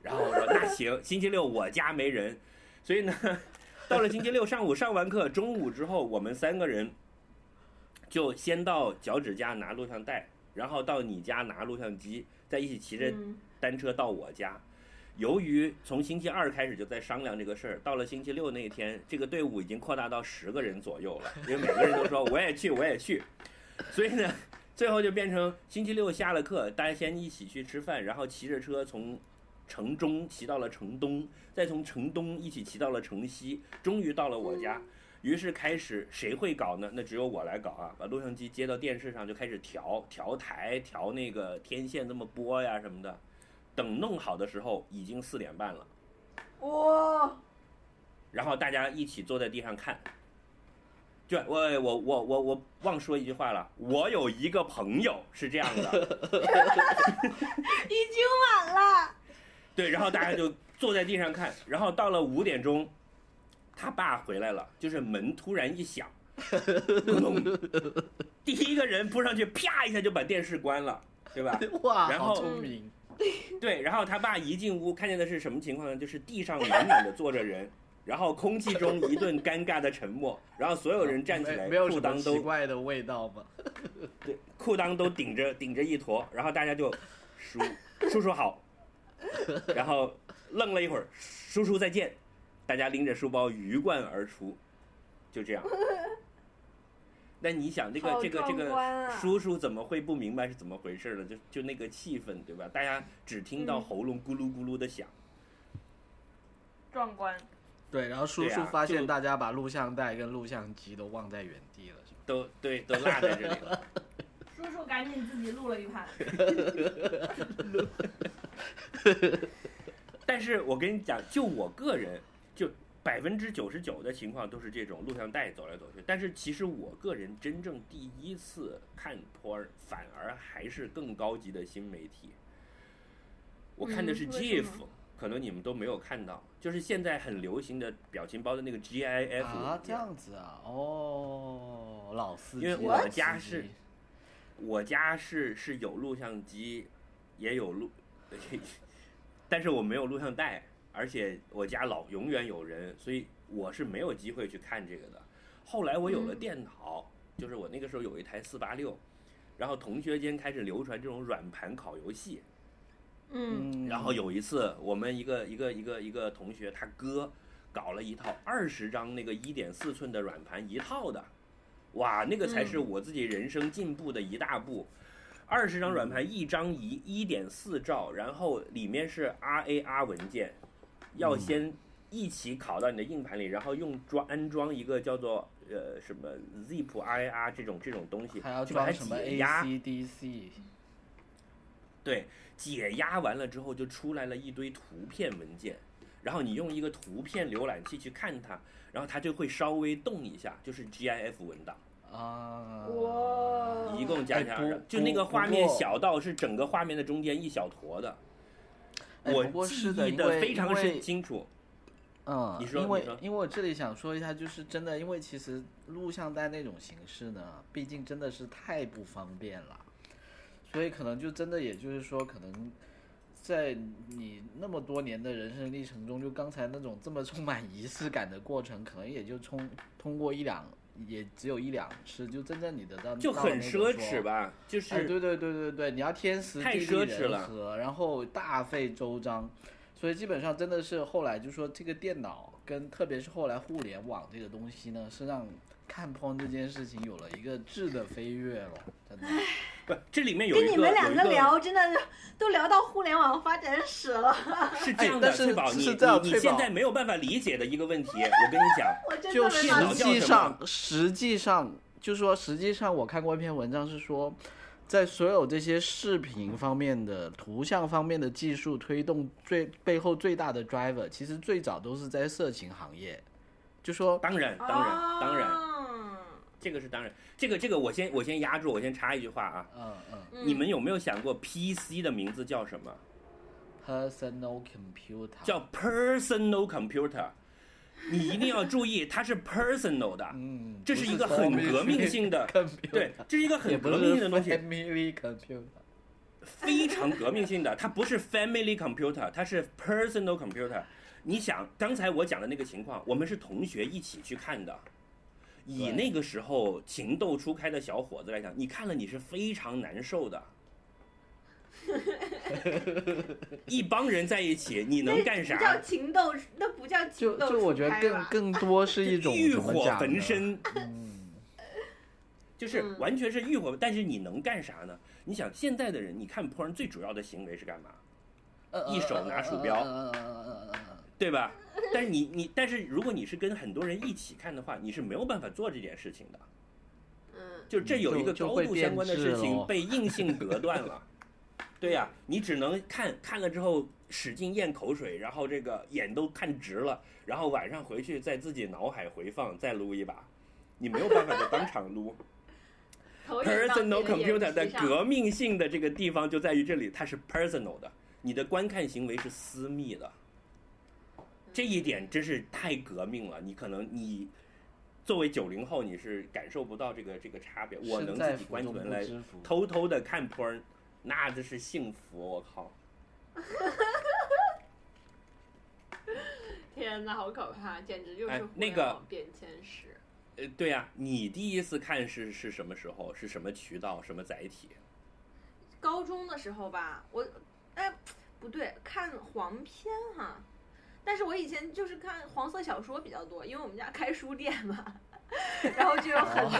然后我说那行，星期六我家没人，所以呢，到了星期六上午上完课，中午之后我们三个人就先到脚趾家拿录像带，然后到你家拿录像机，再一起骑着嗯单车到我家。由于从星期二开始就在商量这个事儿，到了星期六那天，这个队伍已经扩大到十个人左右了，因为每个人都说我也去，我也去，所以呢，最后就变成星期六下了课，大家先一起去吃饭，然后骑着车从城中骑到了城东，再从城东一起骑到了城西，终于到了我家。于是开始谁会搞呢？那只有我来搞啊！把录像机接到电视上就开始调调台、调那个天线这么播呀什么的。等弄好的时候已经四点半了，哇，然后大家一起坐在地上看。对，我我我我我忘说一句话了，我有一个朋友是这样的，<laughs> 已经晚了。对，然后大家就坐在地上看，然后到了五点钟，他爸回来了，就是门突然一响，咚咚，第一个人扑上去，啪一下就把电视关了，对吧？<laughs> 哇，然后好聪明，<laughs> 对，然后他爸一进屋看见的是什么情况呢？就是地上满满的坐着人，然后空气中一顿尴尬的沉默，然后所有人站起来，裤裆都怪的味道吗？<laughs> 对，裤裆都顶着顶着一坨，然后大家就叔叔叔好，然后愣了一会儿，叔叔再见，大家拎着书包鱼贯而出，就这样。<laughs> 那你想，这个好这个这个啊叔叔怎么会不明白是怎么回事呢？就就那个气氛，对吧？大家只听到嗯喉咙咕噜咕噜的响。壮观，对，然后叔叔发现大家把录像带跟录像机都忘在原地了，是吧？都对，都落在这里了。<laughs> 叔叔赶紧自己录了一盘。<laughs> 但是我跟你讲，就我个人，就百分之九十九的情况都是这种录像带走来走去。但是其实我个人真正第一次看 porn，反而还是更高级的新媒体。我看的是 GIF，、么可能你们都没有看到，就是现在很流行的表情包的那个 GIF 啊，这样子啊，哦，老司机，因为我家是我家是是有录像机，也有录，<laughs> 但是我没有录像带，而且我家老永远有人，所以我是没有机会去看这个的。后来我有了嗯。电脑，就是我那个时候有一台四八六，然后同学间开始流传这种软盘烤游戏，嗯，嗯，然后有一次，我们一个一个一个一个同学，他哥搞了一套二十张那个一点四寸的软盘一套的，哇，那个才是嗯。我自己人生进步的一大步。二十张软盘，一张一一点四兆，然后里面是 RAR 文件，要嗯。先一起拷到你的硬盘里，然后用装安装一个叫做呃什么 Zip RAR 这种这种东西，还要去把它装什么解压。ACDC，对，解压完了之后就出来了一堆图片文件，然后你用一个图片浏览器去看它，然后它就会稍微动一下，就是 GIF 文档，啊，哇。一共加起来，就那个画面小到是整个画面的中间一小坨的，我过记是的非常深因为清楚。嗯，你说因为因为我这里想说一下，就是真的，因为其实录像带那种形式呢，毕竟真的是太不方便了，所以可能就真的也就是说，可能在你那么多年的人生历程中，就刚才那种这么充满仪式感的过程，可能也就通通过一两，也只有一两次，就真正你得到就很奢侈吧，就哎，是对对对对对，你要天时太地利人奢侈了。和，然后大费周章，所以基本上真的是后来就说这个电脑跟特别是后来互联网这个东西呢，是让看 porn 这件事情有了一个质的飞跃了，真的。<sighs> 不这里面有一个跟你们两个个聊，真的是都聊到互联网发展史了。是这样的，是翠宝，你是你你现在没有办法理解的一个问题，我跟你讲，<laughs> 就实际上，实际上就说，实际上我看过一篇文章是说，在所有这些视频方面的、图像方面的技术推动最背后最大的 driver，其实最早都是在色情行业。就说当然当然当然，然。这个是当然，这个这个我先我先压住，我先插一句话啊，嗯嗯嗯你们有没有想过 PC 的名字叫什么？，personal computer 叫 personal computer。你一定要注意，它是 personal 的，嗯，这是一个很革命性的 <laughs> 对，这是一个很革命性的东西。family computer。非常革命性的，它不是 family computer，它是 personal computer。你想，刚才我讲的那个情况，我们是同学一起去看的。以那个时候情窦初开的小伙子来讲，你看了你是非常难受的。<laughs> 一帮人在一起，你能干啥不叫？情窦，那不叫情窦就就我觉得更 <laughs> 更多是一种欲火焚身，嗯，<laughs> 就是嗯完全是欲火。但是你能干啥呢？你想现在的人，你看 porn 最主要的行为是干嘛？一手拿鼠标对吧？<laughs> 但是你你，但是如果你是跟很多人一起看的话，你是没有办法做这件事情的。嗯，就这有一个高度相关的事情被硬性隔断了。对呀、你只能看看了之后使劲咽口水，然后这个眼都看直了，然后晚上回去在自己脑海回放，再撸一把，你没有办法在当场撸。<laughs> Personal computer 的革命性的这个地方就在于这里，它是 personal 的，你的观看行为是私密的。这一点真是太革命了，你可能你作为九零后，你是感受不到这个这个差别。我能自己关起门来偷偷的看 porn，那这是幸福，我靠！<laughs> 天哪，好可怕，简直就是那个联网变迁史。呃，对呀、你第一次看是是什么时候？是什么渠道？什么载体？高中的时候吧，我哎不对，看黄片哈、但是我以前就是看黄色小说比较多，因为我们家开书店嘛，<laughs> 然后就有很多，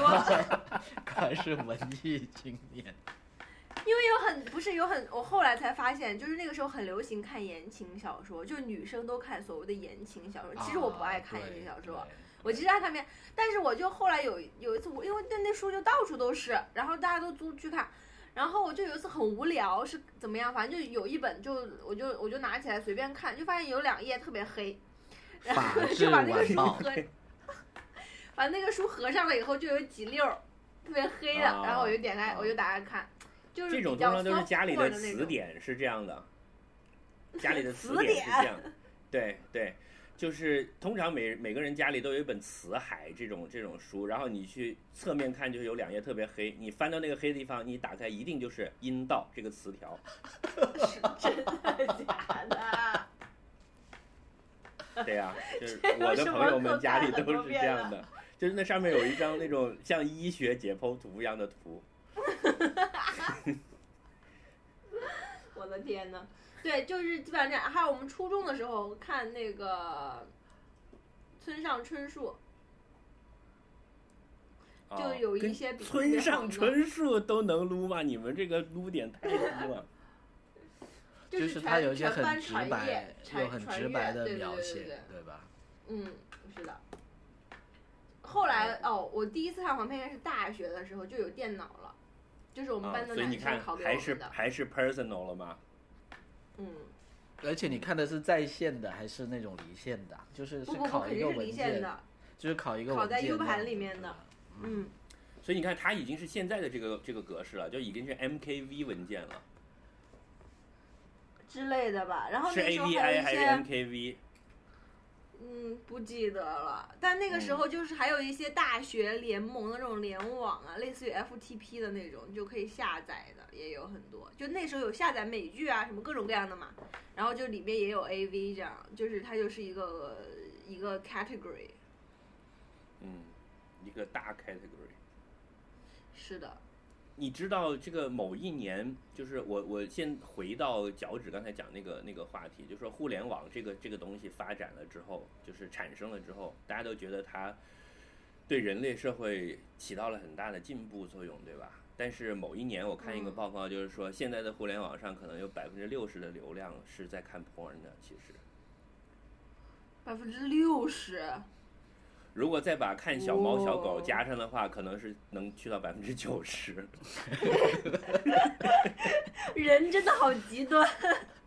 果然是文艺青年。因为有很不是有很，我后来才发现，就是那个时候很流行看言情小说，就女生都看所谓的言情小说。其实我不爱看言情小说，啊我其实爱看片，但是我就后来有有一次我因为那那书就到处都是，然后大家都租去看，然后我就有一次很无聊是怎么样，反正就有一本就我就我就拿起来随便看，就发现有两页特别黑，然后就把那个书合，把那个书合上了以后就有几溜儿特别黑的，啊然后我就点开啊我就打开看，就是这种比较通常都是家里的词典是这样的，家里的 <laughs> 词词典是这样，对对，就是通常每每个人家里都有一本辞海这种这种书，然后你去侧面看就是有两页特别黑，你翻到那个黑的地方，你打开一定就是阴道这个词条，<laughs> 真的假的？<laughs> 对呀、就是我的朋友们家里都是这样的，就是那上面有一张那种像医学解剖图一样的图，<laughs> 我的天呐，对，就是基本上这样。还有我们初中的时候看那个村上春树，就啊有一些比村上春树都能撸吗？你们这个撸点太低了。<laughs> 就是全他有一些全很直班传白阅、传又很传阅直白的描写对吧？嗯，是的。后来哦，我第一次看黄片应该是大学的时候就有电脑了，就是我们啊班，的所以你看男生考给还是我们的。还是 personal 了吗？嗯，而且你看的是在线的还是那种离线的啊？就是是考一个文件，离线的。就是考一个考在文件 U 盘那样子里面的嗯，所以你看，它已经是现在的这个这个格式了，就已经是 MKV 文件了，之类的吧。然后是那时候还有 AVI 还是些，MKV？嗯，不记得了。但那个时候就是还有一些大学联盟的这种联网啊，类似于 FTP 的那种，你就可以下载的也有很多。就那时候有下载美剧啊，什么各种各样的嘛。然后就里面也有 AV 这样，就是它就是一个一个 category。嗯，一个大 category。是的，你知道这个某一年，就是我我先回到脚趾刚才讲那个那个话题，就说互联网这个这个东西发展了之后，就是产生了之后，大家都觉得它对人类社会起到了很大的进步作用，对吧？但是某一年我看一个嗯报告，就是说现在的互联网上可能有百分之六十的流量是在看 porn 的，其实。百分之六十。如果再把看小猫小狗哦加上的话，可能是能去到百分之九十。<laughs> 人真的好极端。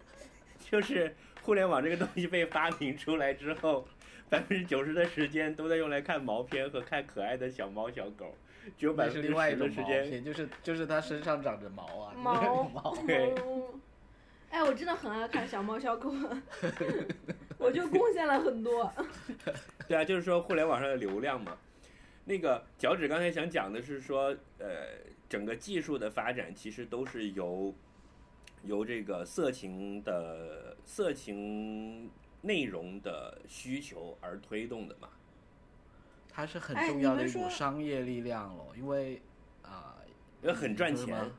<laughs> 就是互联网这个东西被发明出来之后，百分之九十的时间都在用来看毛片和看可爱的小猫小狗，只有百是分之另外一种毛十的时间。片，就是就是它身上长着毛啊，<laughs> 毛毛。对毛哎，我真的很爱看小猫小狗，<laughs> 我就贡献了很多。<laughs> 对啊，就是说互联网上的流量嘛。那个脚趾刚才想讲的是说，呃，整个技术的发展其实都是由由这个色情的色情内容的需求而推动的嘛。它是很哎重要的一股商业力量咯，因为啊，因为很赚钱你说什么。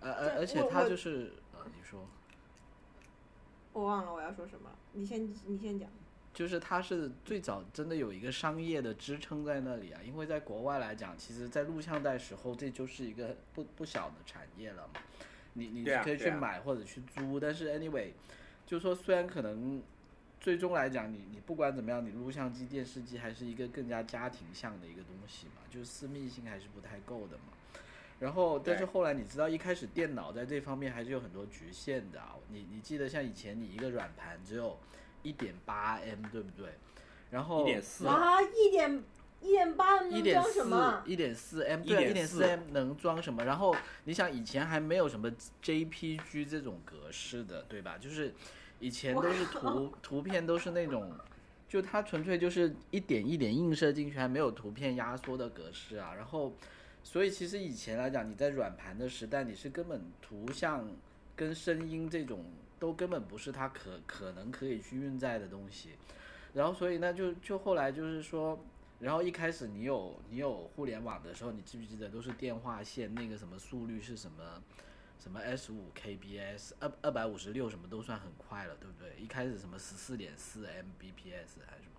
呃而而且它就是呃，你说。我忘了我要说什么了，你先你先讲。就是它是最早真的有一个商业的支撑在那里啊，因为在国外来讲，其实，在录像带时候，这就是一个不不小的产业了嘛。你你可以去买或者去租，但是 anyway，就说虽然可能最终来讲，你你不管怎么样，你录像机、电视机还是一个更加家庭向的一个东西嘛，就是私密性还是不太够的嘛。然后，但是后来你知道，一开始电脑在这方面还是有很多局限的啊。你你记得像以前你一个软盘只有一点八 M，对不对？然后一点四，啊，一点一点八能一点四装什么？一点四 M，对啊，一点四 M 能装什么？然后你想以前还没有什么 JPG 这种格式的，对吧？就是以前都是图图片都是那种，就它纯粹就是一点一点映射进去，还没有图片压缩的格式啊。然后，所以其实以前来讲，你在软盘的时代，你是根本图像跟声音这种都根本不是它可可能可以去运载的东西。然后所以呢，就就后来就是说，然后一开始你有你有互联网的时候，你记不记得都是电话线那个什么速率是什么什么 S 五 kbs 二二百五十六什么都算很快了，对不对？一开始什么十四点四 mbps 还是什么？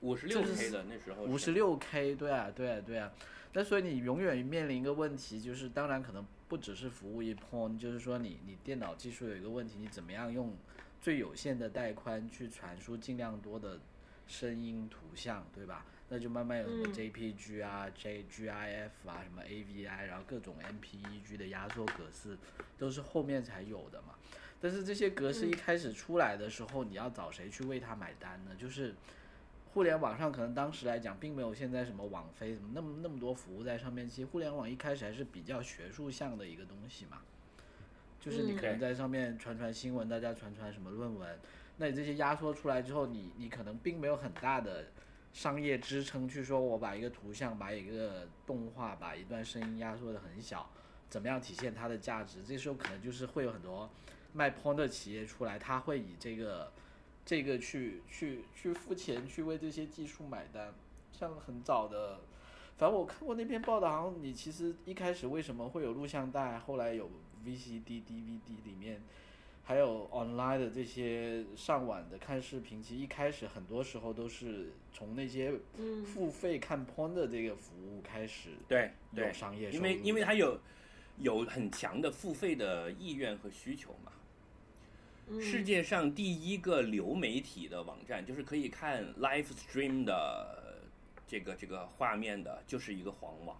五十六 K 的那时候是五十六 K，对啊，对啊，对啊。那所以你永远面临一个问题，就是当然可能不只是服务一 point，就是说你你电脑技术有一个问题，你怎么样用最有限的带宽去传输尽量多的声音、图像，对吧？那就慢慢有什么嗯 JPG 啊、JGIF 啊、什么 AVI，然后各种 MPEG 的压缩格式，都是后面才有的嘛。但是这些格式一开始出来的时候，你要找谁去为它买单呢？就是互联网上可能当时来讲，并没有现在什么网飞什么那么那么多服务在上面。其实互联网一开始还是比较学术向的一个东西嘛，就是你嗯可能在上面传传新闻，大家传传什么论文，那你这些压缩出来之后，你你可能并没有很大的商业支撑去说我把一个图像、把一个动画、把一段声音压缩的很小，怎么样体现它的价值？这时候可能就是会有很多卖 porn 的企业出来，他会以这个这个去去去付钱去为这些技术买单。像很早的，反正我看过那篇报道，好像你其实一开始为什么会有录像带，后来有 VCD、DVD 里面。还有 online 的这些上网的看视频，其实一开始很多时候都是从那些嗯付费看 porn 的这个服务开始对对有，商业收因为因为它有有很强的付费的意愿和需求嘛。嗯世界上第一个流媒体的网站，就是可以看 live stream 的这个这个画面的，就是一个黄网。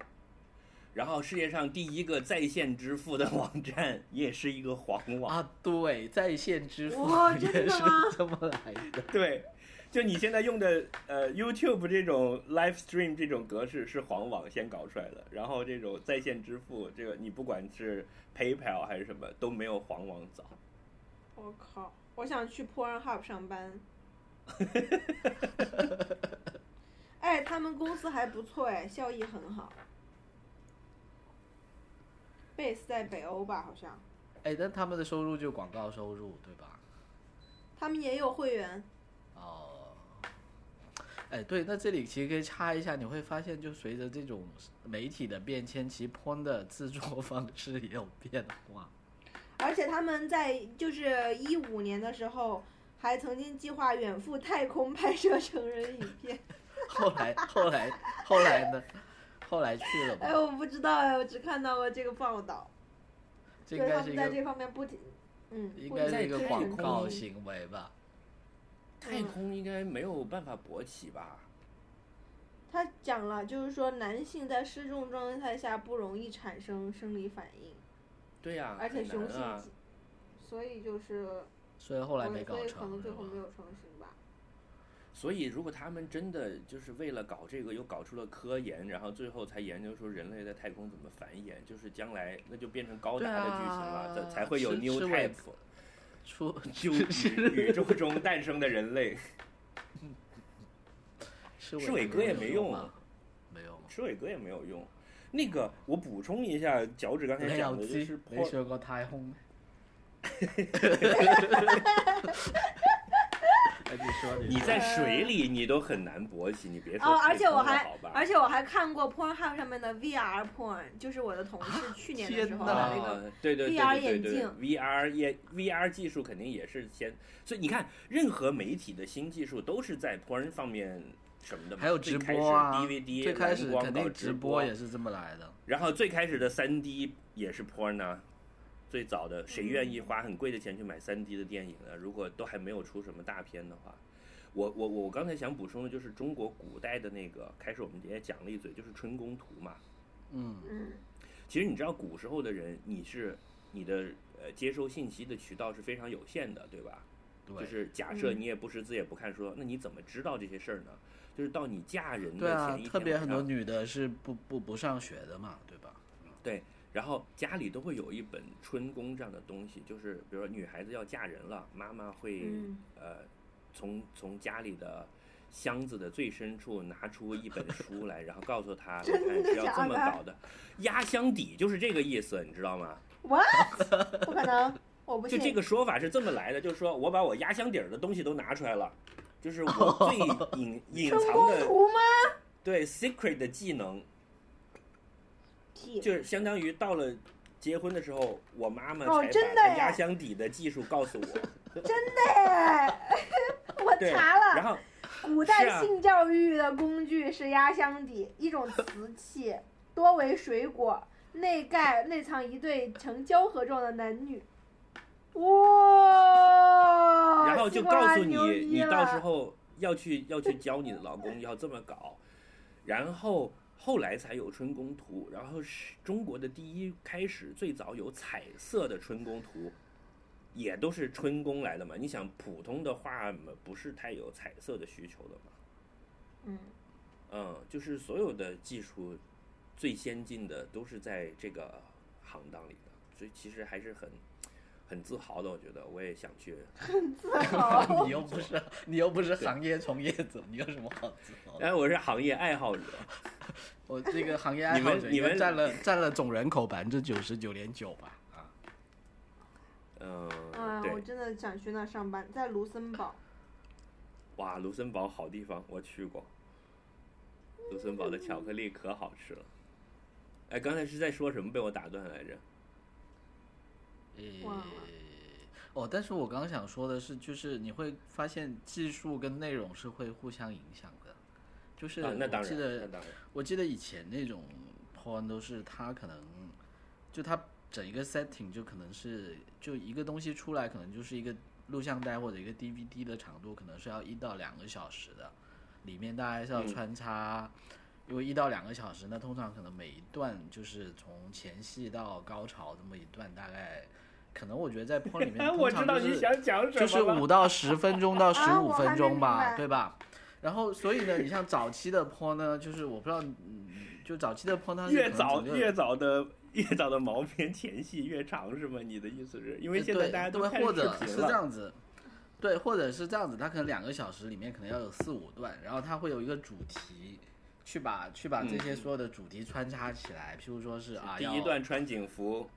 然后世界上第一个在线支付的网站也是一个黄网。啊，对，在线支付哇也是真的吗这么来的。<laughs> 对，就你现在用的呃 YouTube 这种 live stream 这种格式是黄网先搞出来的，然后这种在线支付，这个你不管是 PayPal 还是什么，都没有黄网早。我靠，我想去 Pornhub 上班。<laughs> 哎，他们公司还不错哎，效益很好。base 在北欧吧，好像哎，但他们的收入就广告收入，对吧？他们也有会员。哦，哎，对，那这里其实可以插一下，你会发现，就随着这种媒体的变迁，其实 porn 的制作方式也有变化。而且他们在就是一五年的时候，还曾经计划远赴太空拍摄成人影片。<laughs> 后来，后来，后来呢？后来去了哎，我不知道哎，我只看到过这个报道，这就是他应该是一个，们在这方面不停，嗯，应该是一个广告行为吧？太空应该没有办法勃起吧？他讲了，就是说男性在失重状态下不容易产生生理反应，对呀、而且雄性啊。所以就是所以后来没搞所以可成，是吧能最后没有成型吧。所以，如果他们真的就是为了搞这个，又搞出了科研，然后最后才研究出人类在太空怎么繁衍，就是将来那就变成高达的剧情了，才会有 new type，出 <laughs> 就宇宇宙中诞生的人类。<laughs> 是是伟哥也没用吗？没有吗？吃伟哥也没有用，那个我补充一下，脚趾刚才你又講的就是知你 porn 上過太空。<laughs> 你说你在水里你都很难勃起，你别说哦，而且我还而且我还看过 Pornhub 上面的 VR porn，就是我的同事去年的时候天哪把那个啊，对对对 VR 对对对眼镜，VR 也 VR 技术肯定也是先，所以你看，任何媒体的新技术都是在 porn 方面什么的嘛，还有直最开播啊 DVD 最开始肯定直播也是这么来的。然后最开始的三 D 也是 porn 啊，最早的谁愿意花很贵的钱去买三 D 的电影呢？如果都还没有出什么大片的话，我我我刚才想补充的就是中国古代的那个，开始我们也讲了一嘴，就是春宫图嘛。嗯，嗯其实你知道古时候的人，你是你的呃接收信息的渠道是非常有限的，对吧？对，就是假设嗯你也不识字也不看书，那你怎么知道这些事儿呢？就是到你嫁人对啊的前一，天特别很多女的是不不不上学的嘛，对吧？对然后家里都会有一本春宫这样的东西，就是比如说女孩子要嫁人了，妈妈会、嗯呃从从家里的箱子的最深处拿出一本书来，然后告诉她，<laughs> 你真的看是要这么假的搞的，压箱底就是这个意思，你知道吗？，what？不可能，我不信。就这个说法是这么来的，就是说我把我压箱底儿的东西都拿出来了，就是我最隐 <laughs> 隐春藏的图吗？对 secret 的技能，就是相当于到了结婚的时候，我妈妈哦才真的耶把压箱底的技术告诉我。<laughs> 哎，<laughs> 我，查了，然后古代性教育的工具是压箱底，一种瓷器，多为水果，内盖内藏一对呈胶合状的男女。哇！然后就告诉你你到时候要去要去教你的老公要这么搞，然后后来才有春宫图，然后是中国的第一开始最早有彩色的春宫图，也都是春宫来的嘛。你想普通的画嘛，不是太有彩色的需求的嘛。嗯，嗯，就是所有的技术最先进的都是在这个行当里的，所以其实还是很很自豪的。我觉得我也想去。<laughs> 很自豪。<laughs> 你又不是 <laughs> 你又不是行业从业者，你有什么好自豪的？哎，我是行业爱好者。我这个行业爱好者你们你们占了占了总人口百分之九十九点九吧？啊，嗯，哎，我，真的想去那上班，在卢森堡。哇，卢森堡好地方，我去过。卢森堡的巧克力可好吃了。哎，刚才是在说什么？被我打断来着。诶哇哦，但是我刚刚想说的是，就是你会发现技术跟内容是会互相影响的，就是啊，那当然，我记得那当然。我记得以前那种 porn 都是它可能就它整一个 setting 就可能是就一个东西出来，可能就是一个录像带或者一个 DVD 的长度，可能是要一到两个小时的，里面大概是要嗯穿插。因为一到两个小时，那通常可能每一段就是从前戏到高潮这么一段，大概可能我觉得在 porn 里面 <laughs> 通常就是讲什么就是五到十分钟到十五分钟吧，对吧？然后所以呢，你像早期的 porn 呢，就是我不知道，嗯，就早期的 porn 它越早越早的越早的毛片前戏越长是吗？你的意思是因为呃现在对对，大家都看或者是这。样子，对，或者是这样子，它可能两个小时里面可能要有四五段，然后它会有一个主题，去把去把这些嗯所有的主题穿插起来，譬如说是啊，第一段穿警服，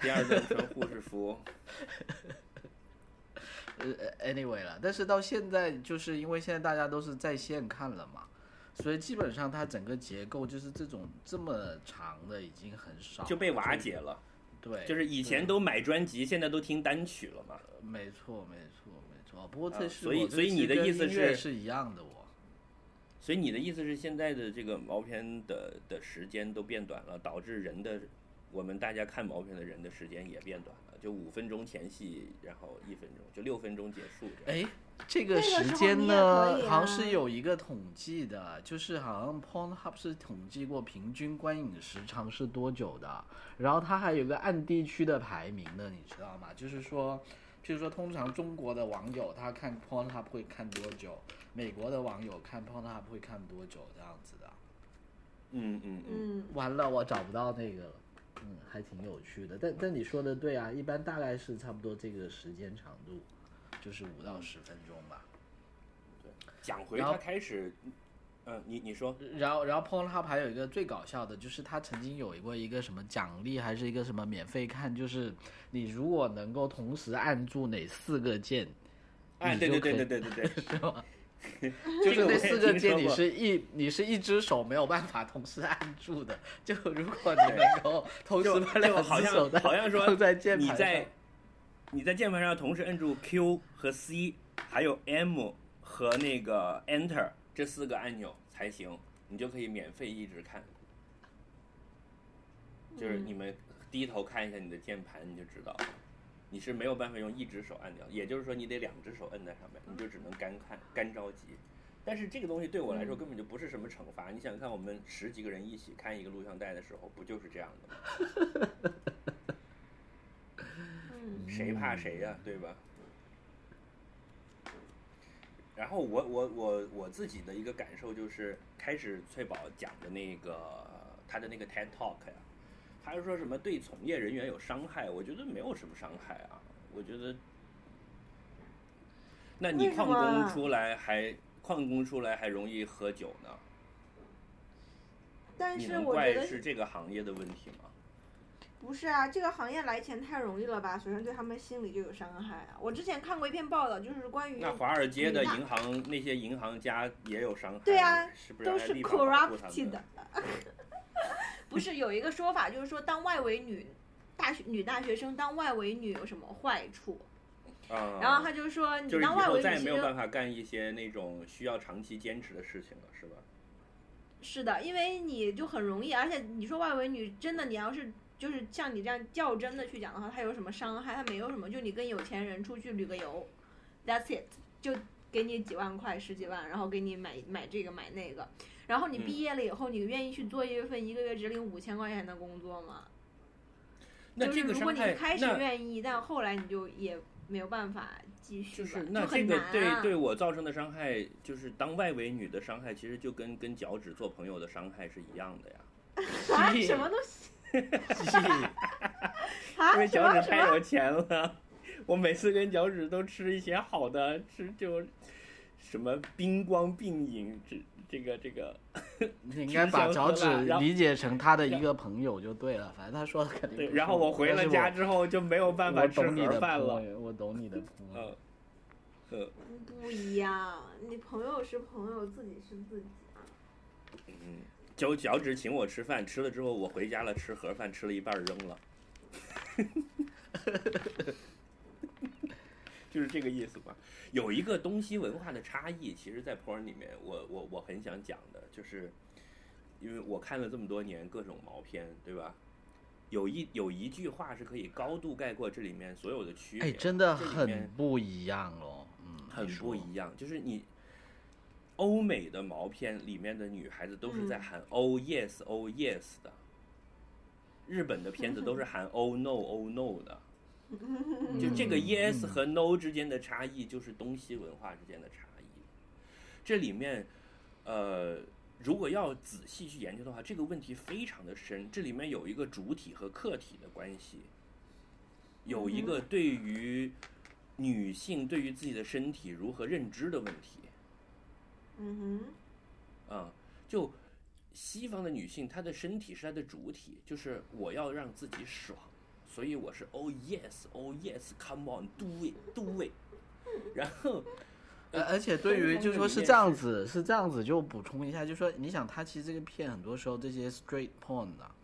第二段穿护士服。<laughs> 呃，anyway 了，但是到现在，就是因为现在大家都是在线看了嘛，所以基本上它整个结构就是这种这么长的已经很少，就被瓦解了。对，就是以前都买专辑，现在都听单曲了嘛。没错，没错，没错。不过啊这是所以所以你的意思是是一样的，我所以你的意思是，现在的这个毛片的的时间都变短了，导致人的我们大家看毛片的人的时间也变短了，就五分钟前戏，然后一分钟，就六分钟结束这样。哎，这个时间呢，好像是有一个统计的，就是好像 Pornhub 是统计过平均观影时长是多久的，然后它还有个按地区的排名的，你知道吗？就是说，譬如说，通常中国的网友他看 Pornhub 会看多久，美国的网友看 Pornhub 会看多久这样子的。嗯嗯嗯，嗯，完了，我找不到那个了。嗯，还挺有趣的。但但你说的对啊，一般大概是差不多这个时间长度，就是五到十分钟吧。对讲回他开始，嗯嗯，你你说，然后，然后 Pornhub 还有一个最搞笑的，就是他曾经有过一个什么奖励，还是一个什么免费看，就是你如果能够同时按住哪四个键，哎，对对对对对对对，<laughs> 是吧？<laughs> 就是那四个键你是一你是一只手没有办法同时按住的，就如果你能够同时就把两就好像只手在好像说在键盘上，你在你在键盘上同时摁住 Q 和 C，还有 M 和那个 Enter 这四个按钮才行，你就可以免费一直看。就是嗯。你们低头看一下你的键盘，你就知道了，你是没有办法用一只手按掉，也就是说你得两只手摁在上面，你就只能干看干着急。但是这个东西对我来说根本就不是什么惩罚。你想想看，我们十几个人一起看一个录像带的时候，不就是这样的吗？嗯 <laughs> 谁怕谁呀、对吧？然后我我我我自己的一个感受就是，开始翠宝讲的那个他的那个 TED Talk 呀，他是说什么对从业人员有伤害，我觉得没有什么伤害啊，我觉得，那你为什矿么啊工出来还旷工出来还容易喝酒呢，但是我觉得怪是这个行业的问题吗？不是啊，这个行业来钱太容易了吧？首先对他们心理就有伤害啊。我之前看过一篇报道，就是关于那华尔街的银行那些银行家也有伤害，对啊是不是都是还立法保护他们 corrupted 的。不是有一个说法，就是说当外围女大学女大学生当外围女有什么坏处？啊，然后他就说，你当外后再也没有办法干一些那种需要长期坚持的事情了，是吧？是的，因为你就很容易，而且你说外围女真的，你要是就是像你这样较真的去讲的话，她有什么伤害？她没有什么，就你跟有钱人出去旅个游，That's it，就给你几万块、十几万，然后给你买买这个买那个，然后你嗯毕业了以后，你愿意去做一份一个月只领五千块钱的工作吗？那就是如果这个伤害，你开始愿意，但后来你就也没有办法继续吧，就是那这个对。对我造成的伤害，就是当外围女的伤害，其实就跟跟脚趾做朋友的伤害是一样的呀。<laughs> 啊，什么东 <laughs> 西 <laughs> 啊？因为？脚趾太有钱了，我每次跟脚趾都吃一些好的，吃就什么冰光并影，这这个这个，你应该把脚趾理解成他的一个朋友就对了，反正他说的肯定对，然后我回了家之后就没有办法吃你的盒饭了，我懂你的。嗯嗯不一样，你朋友是朋友，自己是自己啊。嗯，就脚趾请我吃饭，吃了之后我回家了，吃盒饭吃了一半扔了，<laughs> 就是这个意思吧。有一个东西文化的差异，其实，在 porn 里面，我我我很想讲的，就是因为我看了这么多年各种毛片，对吧？有一有一句话是可以高度概括这里面所有的区别，哎，真的这里很面不一样哦，嗯，很不一样。就是你欧美的毛片里面的女孩子都是在嗯喊 “oh yes oh yes” 的，日本的片子都是喊 “oh no oh no” 的。就这个嗯 yes 嗯和 no 之间的差异，就是东西文化之间的差异。这里面，呃，如果要仔细去研究的话，这个问题非常的深。这里面有一个主体和客体的关系，有一个对于女性对于自己的身体如何认知的问题。嗯哼啊、就西方的女性，她的身体是她的主体，就是我要让自己爽，所以我是 oh yes oh yes come on do it do it，然后呃，而且对于就说是这样子，是这样子，就补充一下，就说你想，他其实这个片很多时候这些 straight porn 啊，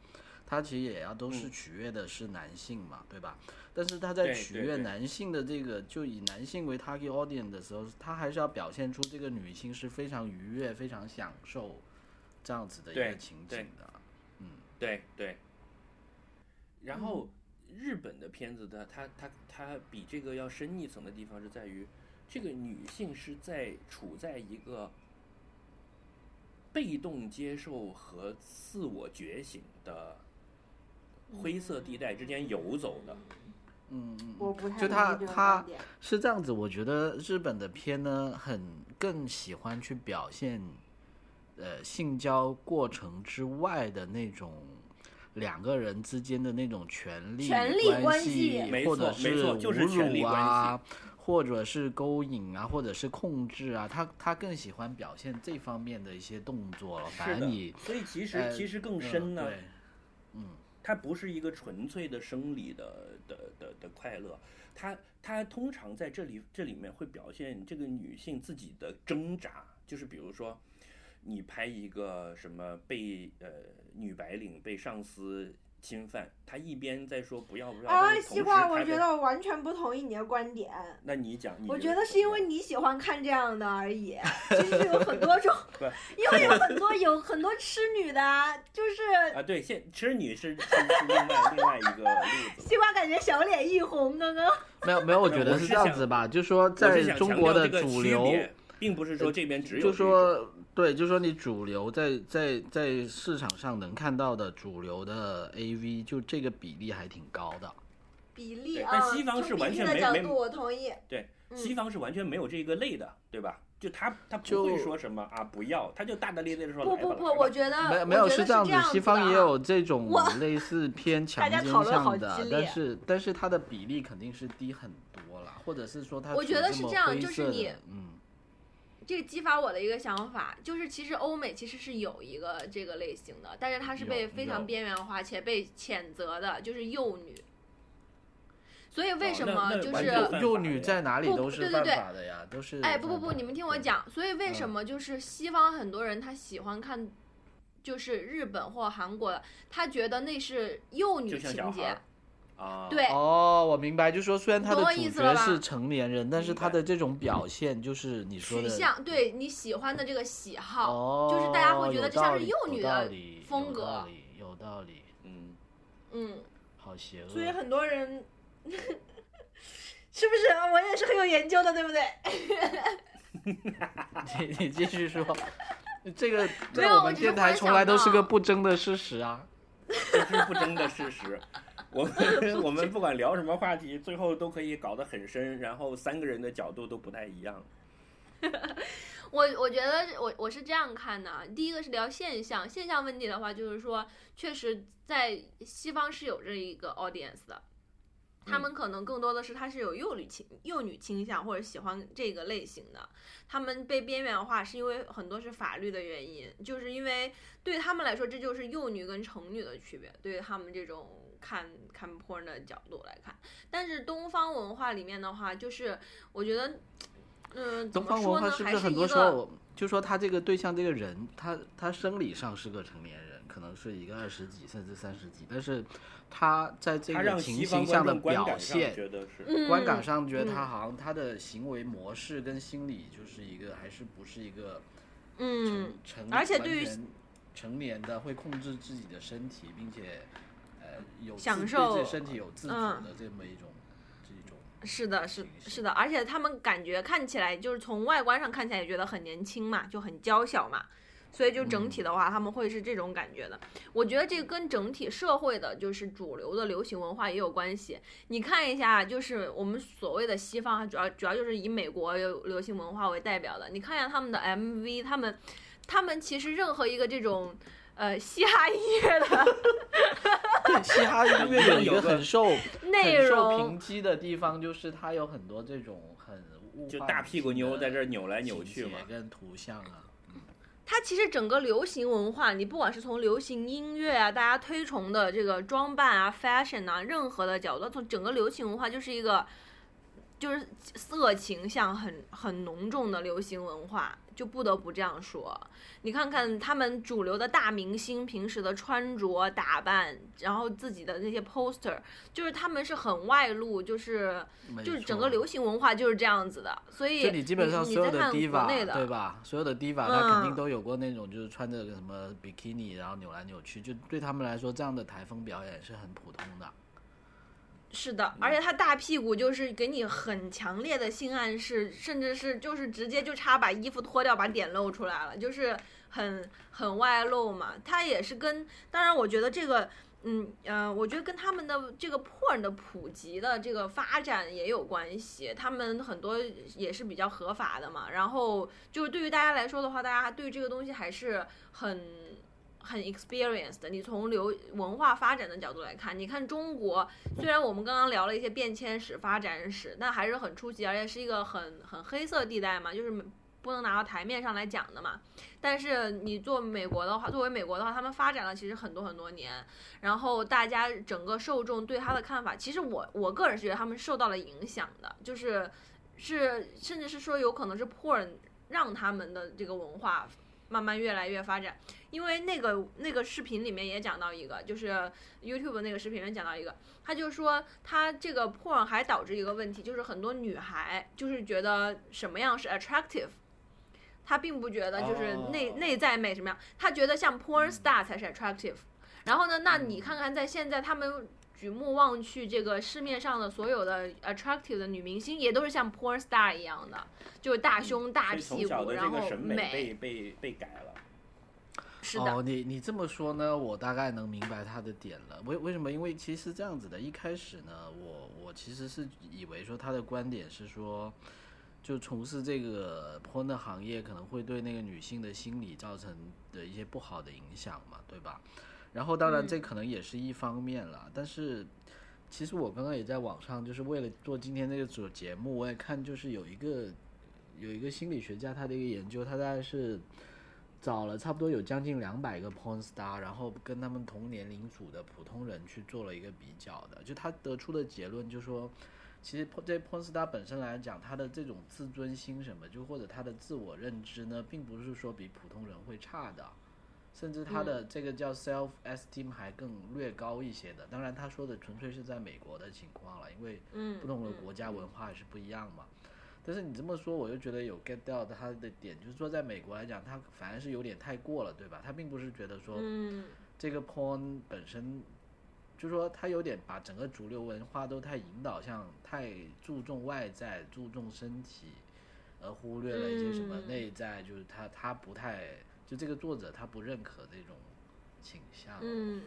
他其实也要都是嗯。取悦的是男性嘛，对吧？但是他在取悦男性的这个，就以男性为 target audience 的时候，他还是要表现出这个女性是非常愉悦、非常享受这样子的一个情景的。嗯，对对，然后日本的片子的它它它比这个要深一层的地方是在于，这个女性是在处在一个被动接受和自我觉醒的灰色地带之间游走的。嗯嗯，我不太就他他是这样子，我觉得日本的片呢，很更喜欢去表现，呃，性交过程之外的那种两个人之间的那种权利权利关关系或者没错没是错就是侮辱权利关啊，或者是勾引啊，或者是控制啊，他他更喜欢表现这方面的一些动作了。反你，所以其实呃其实更嗯深呢。对，嗯，它不是一个纯粹的生理的的的的快乐，它它通常在这里这里面会表现这个女性自己的挣扎，就是比如说，你拍一个什么被呃女白领被上司侵犯，他一边在说不要不要，啊，西瓜，我觉得我完全不同意你的观点。那你讲，你我觉觉得是因为你喜欢看这样的而已，<laughs> 其实有很多种，<laughs> 因为有很多有很多痴女的啊，就是啊，对，现痴女是是是另外另外一个路子。西瓜感觉小脸一红，刚刚没有没有，我觉得是这样子吧，就是说在中国的这个区主流，并不是说这边只有说对，就说你主流在在在市场上能看到的主流的 AV，就这个比例还挺高的。比例啊，但西方是从完比全没没例的角度，我同意。对，嗯西方是完全没有这个类的，对吧？就他他不会说什么啊不要，他就大大咧咧的说不不不，我觉得没有没有是这样子，西方也有这种类似 <laughs> 偏强大家奸讨论好向的但是但是它的比例肯定是低很多了，或者是说它我觉得是这样灰色就是你的嗯，这个激发我的一个想法，就是其实欧美其实是有一个这个类型的，但是它是被非常边缘化且被谴责的，就是幼女。所以为什么就是幼女在哪里不都是犯对对对法的呀，都是哎，不不不，你们听我讲，所以为什嗯么就是西方很多人他喜欢看，就是日本或韩国的，他觉得那是幼女情节啊，对哦，我明白，就说虽然他的主角是成年人，但是他的这种表现就是你说的取向，对你喜欢的这个喜好，哦，就是大家会觉得有这像是幼女的风格有道理，有道理，嗯，嗯，好邪恶。所以很多人。<laughs> 是不是？我也是很有研究的，对不对？你你继续说，这个没在我们电台从来都是个不争的事实啊。这是不争的事实。我们 <laughs> 我们不管聊什么话题，最后都可以搞得很深，然后三个人的角度都不太一样。<laughs> 我我觉得我我是这样看的，第一个是聊现象，现象问题的话，就是说，确实在西方是有这一个 audience 的，他们可能更多的是他是有幼女倾幼女倾向或者喜欢这个类型的，他们被边缘化是因为很多是法律的原因，就是因为对他们来说这就是幼女跟成女的区别，对于他们这种看看 porn 的角度来看，但是东方文化里面的话，就是我觉得。嗯，怎东方么说呢？文化是不是很还是一个多时候就说他这个对象这个人，他他生理上是个成年人，可能是一个二十几甚至三十几，但是他在这个情形上的表现，觉得是，嗯观感上觉得嗯他好像他的行为模式跟心理就是一个还是不是一个嗯成，而且对于成年的会控制自己的身体，并且呃有享受自己身体有自主嗯的这么一种这种。是的，是是的，而且他们感觉看起来就是从外观上看起来也觉得很年轻嘛，就很娇小嘛，所以就整体的话，他们会是这种感觉的。我觉得这个跟整体社会的就是主流的流行文化也有关系。你看一下，就是我们所谓的西方，主要主要就是以美国有流行文化为代表的。你看一下他们的 MV，他们他们其实任何一个这种。呃，嘻哈音乐的。<laughs> 对，嘻哈音乐有一个很受 <laughs> 内很受容抨击的地方，就是它有很多这种很就大屁股妞在这儿扭来扭去情嘛节跟图像啊。它其实整个流行文化，你不管是从流行音乐啊，大家推崇的这个装扮啊、fashion 啊，任何的角度，从整个流行文化就是一个，就是色情向很很浓重的流行文化，就不得不这样说。你看看他们主流的大明星平时的穿着打扮，然后自己的那些 poster，就是他们是很外露，就是就是整个流行文化就是这样子的，所以就你基本上所有的对吧？所有的 diva 他肯定嗯都有过那种就是穿着个什么比基尼，然后扭来扭去，就对他们来说这样的台风表演是很普通的。是的，而且他大屁股就是给你很强烈的性暗示，甚至是就是直接就差把衣服脱掉，把点露出来了，就是很很外露嘛。他也是跟，当然我觉得这个，嗯呃，我觉得跟他们的这个 porn 的普及的这个发展也有关系。他们很多也是比较合法的嘛，然后就是对于大家来说的话，大家对这个东西还是很。很 experienced 的。你从流文化发展的角度来看，你看中国，虽然我们刚刚聊了一些变迁史、发展史，但还是很初级，而且是一个很很黑色地带嘛，就是不能拿到台面上来讲的嘛。但是你做美国的话，作为美国的话，他们发展了其实很多很多年，然后大家整个受众对他的看法，其实我我个人是觉得他们受到了影响的，就是是甚至是说有可能是 por 让他们的这个文化慢慢越来越发展。因为那个那个视频里面也讲到一个，就是 YouTube 那个视频里面讲到一个，他就说他这个 porn 还导致一个问题，就是很多女孩就是觉得什么样是 attractive。他并不觉得就是内、哦内在美什么样，他觉得像 porn star 才是 attractive。然后呢，那你看看在现在他们举目望去，这个市面上的所有的 attractive 的女明星，也都是像 porn star 一样的，就是大胸大屁股，然后审美被被被改了。是的，哦，你你这么说呢，我大概能明白他的点了。为为什么？因为其实这样子的，一开始呢，我我其实是以为说他的观点是说，就从事这个 porn 的行业可能会对那个女性的心理造成的一些不好的影响嘛，对吧？然后当然嗯这可能也是一方面啦，但是其实我刚刚也在网上，就是为了做今天这个主节目，我也看就是有一个有一个心理学家他的一个研究，他大概是。找了差不多有将近两百个 porn star，然后跟他们同年龄组的普通人去做了一个比较的，就他得出的结论就说，其实 porn- 这 porn star 本身来讲，他的这种自尊心什么，就或者他的自我认知呢，并不是说比普通人会差的，甚至他的这个叫 self esteem 还更略高一些的。当然，他说的纯粹是在美国的情况了，因为嗯，不同的嗯国家文化也是不一样嘛。但是你这么说，我就觉得有 get 到他的点，就是说在美国来讲，他反而是有点太过了，对吧？他并不是觉得说嗯这个 porn 本身，就说他有点把整个主流文化都太引导向太注重外在、注重身体，而忽略了一些什么嗯内在，就是他他不太就这个作者他不认可这种倾向，嗯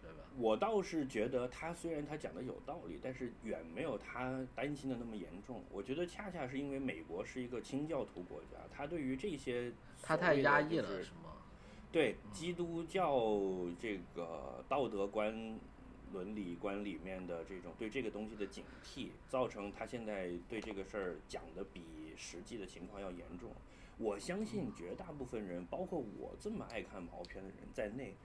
对吧？我倒是觉得他虽然他讲的有道理，但是远没有他担心的那么严重。我觉得恰恰是因为美国是一个清教徒国家，他对于这些他太压抑了，就是是吗？对基督教这个道德观、伦理观里面的这种对这个东西的警惕，造成他现在对这个事儿讲的比实际的情况要严重。我相信绝大部分人，包括我这么爱看毛片的人在内，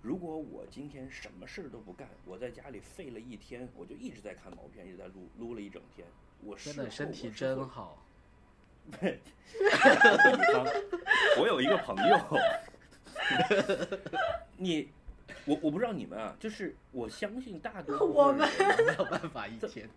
如果我今天什么事儿都不干，我在家里废了一天，我就一直在看毛片，一直在撸撸了一整天，我真的身体真好。我有一个朋友，<laughs> 你，我我不知道你们啊，就是我相信大多部我分人，没有办法一天。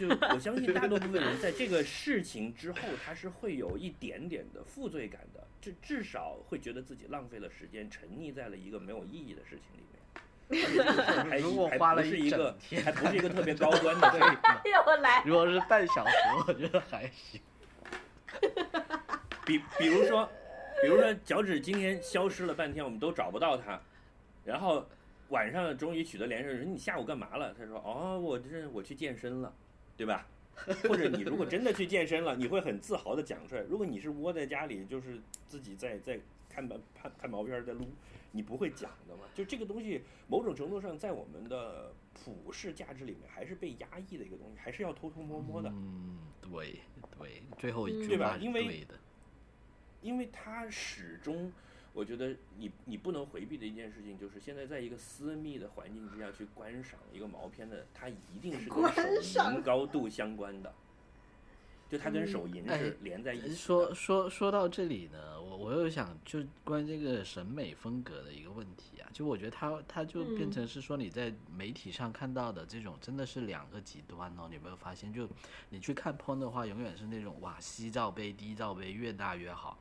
就我相信大多部分人在这个事情之后，他是会有一点点的负罪感的，至至少会觉得自己浪费了时间，沉溺在了一个没有意义的事情里面。还 <laughs> 如果还花了是一个整，天还不是一个特别高端的 <laughs> 事儿。又来，如果是半小时，我觉得还行。比比如说，比如说脚趾今天消失了半天，我们都找不到他，然后晚上终于取得联系，说你下午干嘛了？他说哦，我这我去健身了，对吧？<laughs> 或者你如果真的去健身了，你会很自豪的讲出来。如果你是窝在家里，就是自己在在看毛看看毛片儿在撸，你不会讲的嘛。就这个东西，某种程度上在我们的普世价值里面还是被压抑的一个东西，还是要偷偷摸摸的。嗯，对对，最后一嗯句对吧因为。因为它始终，我觉得你你不能回避的一件事情，就是现在在一个私密的环境之下去观赏一个毛片的，它一定是跟手赏淫高度相关的，就它跟手淫哎是连在一起的。说说说到这里呢，我我又想就关于这个审美风格的一个问题啊，就我觉得它它就变嗯成是说你在媒体上看到的这种真的是两个极端哦，你有没有发现？就你去看 porn 的话，永远是那种哇西罩杯、低罩杯越大越好，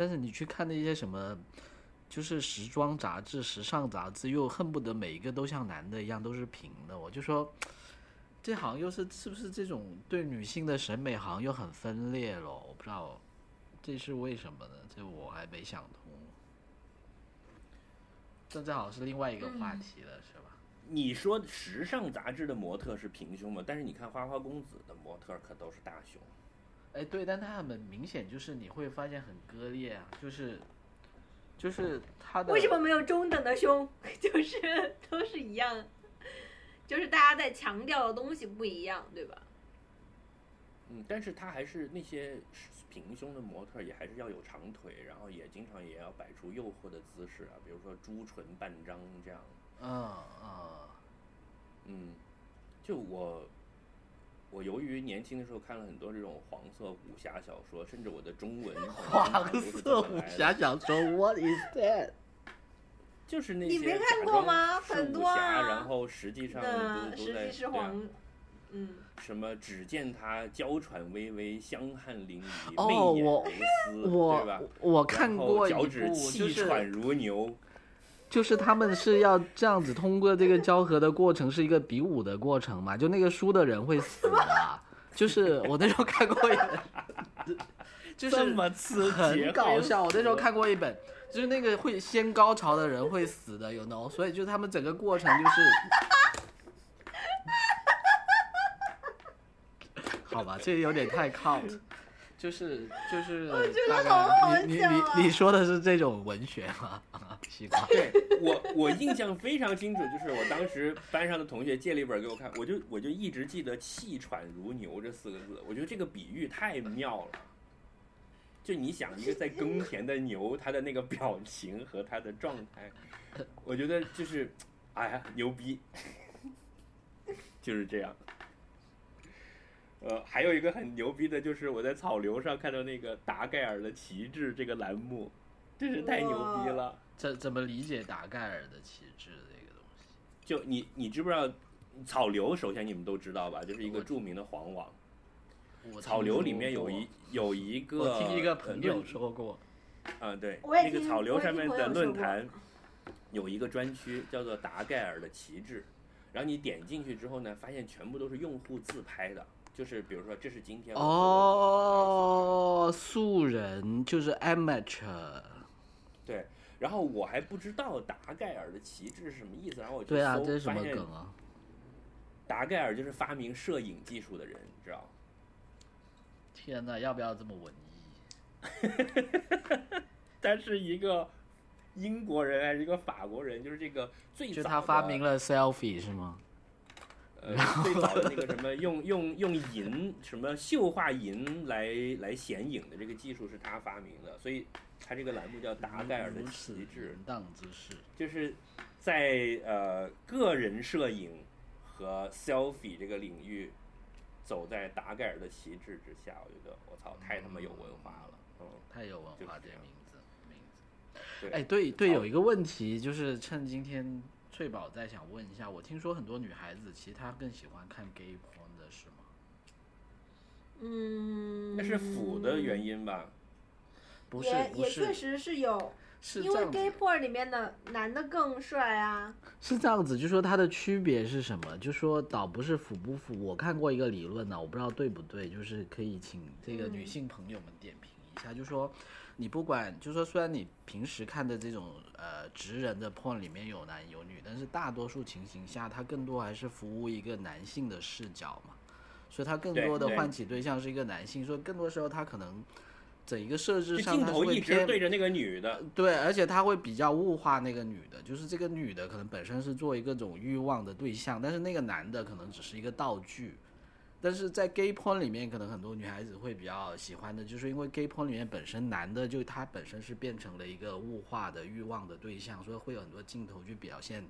但是你去看那些什么。就是时装杂志、时尚杂志，又恨不得每一个都像男的一样都是平的，我就说，这好像又是是不是这种对女性的审美好像又很分裂了？我不知道这是为什么呢？这我还没想通。这正好是另外一个话题了，是吧？你说时尚杂志的模特是平胸吗？但是你看花花公子的模特可都是大胸。哎，对，但他很明显就是你会发现很割裂啊，就是就是他的为什么没有中等的胸？<laughs> 就是都是一样，就是大家在强调的东西不一样，对吧？嗯，但是他还是那些平胸的模特也还是要有长腿，然后也经常也要摆出诱惑的姿势啊，比如说朱唇半张这样。嗯嗯嗯，就我，我由于年轻的时候看了很多这种黄色武侠小说，甚至我的中文 <laughs> 黄色武侠小说，<laughs> What is that？就是那些你没看假装过吗是武很多然后实际上都都在是对啊黄，嗯，什么只见他娇喘微微，香汗淋漓，哦媚眼我如丝，对吧我？看过一部，脚趾就气喘是如牛，就是就是他们是要这样子通过这个交合的过程是一个比武的过程嘛，就那个输的人会死的，就是我那时候看过一本，就是，很搞笑。我那时候看过一本，就是那个会先高潮的人会死的，<laughs> 有 no，所以就他们整个过程就是，好吧，这有点太靠，就是就是觉得好好你你你你说的是这种文学吗？西瓜，<laughs> 对我，我印象非常清楚，就是我当时班上的同学借了一本给我看，我就我就一直记得“气喘如牛”这四个字，我觉得这个比喻太妙了。就你想一个在耕田的牛，它的那个表情和它的状态，我觉得就是，哎呀，牛逼，就是这样。呃，还有一个很牛逼的，就是我在草流上看到那个达盖尔的旗帜这个栏目，真是太牛逼了。怎怎么理解达盖尔的旗帜这个东西？就你你知不知道草流？首先你们都知道吧，就是一个著名的黄网。草流里面有一有一个，我听一个呃朋友说过，啊，对，我也那个听草流上面的论坛有一个专区叫做达盖尔的旗帜，然后你点进去之后呢，发现全部都是用户自拍的，就是比如说这是今天哦，素人就是 amateur，对，然后我还不知道达盖尔的旗帜是什么意思，然后我去对啊，搜这是什么发现梗啊？达盖尔就是发明摄影技术的人，你知道？天哪，要不要这么文艺？<laughs> 他是一个英国人还是一个法国人？就是这个最早就他发明了了 selfie 是吗？呃最早的那个什么 <laughs> 用用用银什么绣画银来来显影的这个技术是他发明的，所以他这个栏目叫达盖尔的旗帜就是在呃个人摄影和 selfie 这个领域走在达盖尔的旗帜之下，我觉得我操太他妈有文化了，嗯，太有文化，这名字名字。对，哎，对对，有一个问题，就是趁今天翠宝在想问一下，我听说很多女孩子其实她更喜欢看 gay porn 的是吗？嗯，那是腐的原因吧？不是也不是，也确实是有，因为 gay 子，porn 里面的男的更帅啊。是这样子，就说它的区别是什么？就说倒不是腐不腐，我看过一个理论呢，我不知道对不对，就是可以请这个女嗯性朋友们点评一下，就说你不管，就说虽然你平时看的这种呃直人的 porn 里面有男有女，但是大多数情形下，它更多还是服务一个男性的视角嘛，所以它更多的唤起对象是一个男性，所以更多时候它可能整一个设置上镜头一直对着那个女的，对，而且他会比较物化那个女的，就是这个女的可能本身是做一个种欲望的对象，但是那个男的可能只是一个道具。但是在 gay porn 里面，可能很多女孩子会比较喜欢的，就是因为 gay porn 里面本身男的就他本身是变成了一个物化的欲望的对象，所以会有很多镜头去表现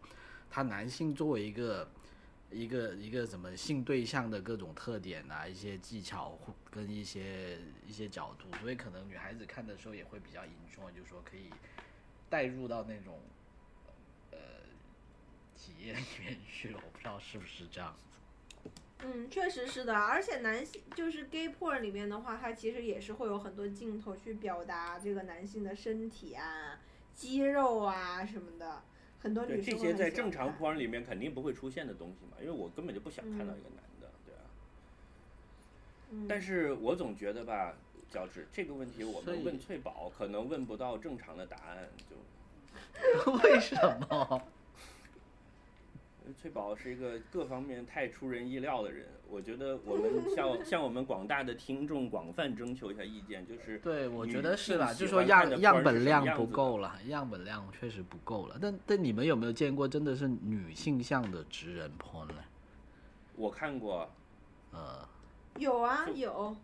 他男性作为一个一个一个什么性对象的各种特点啊，一些技巧跟一些一些角度，所以可能女孩子看的时候也会比较引戳就是说可以带入到那种呃体验里面去了，我不知道是不是这样子。嗯，确实是的，而且男性就是 gay porn 里面的话，它其实也是会有很多镜头去表达这个男性的身体啊、肌肉啊什么的，很多对女生这些在正常看 porn 里面肯定不会出现的东西嘛，因为我根本就不想看到一个男的，对啊。嗯但是我总觉得吧，乔治这个问题我们问翠宝可能问不到正常的答案，就 <laughs> 为什么？翠宝是一个各方面太出人意料的人，我觉得我们向 <laughs> 向我们广大的听众广泛征求一下意见，就是对，我觉得是啦，就说样样本量不够了，样本量确实不够了。但但你们有没有见过真的是女性向的直人 porn 呢？我看过，呃，有啊有，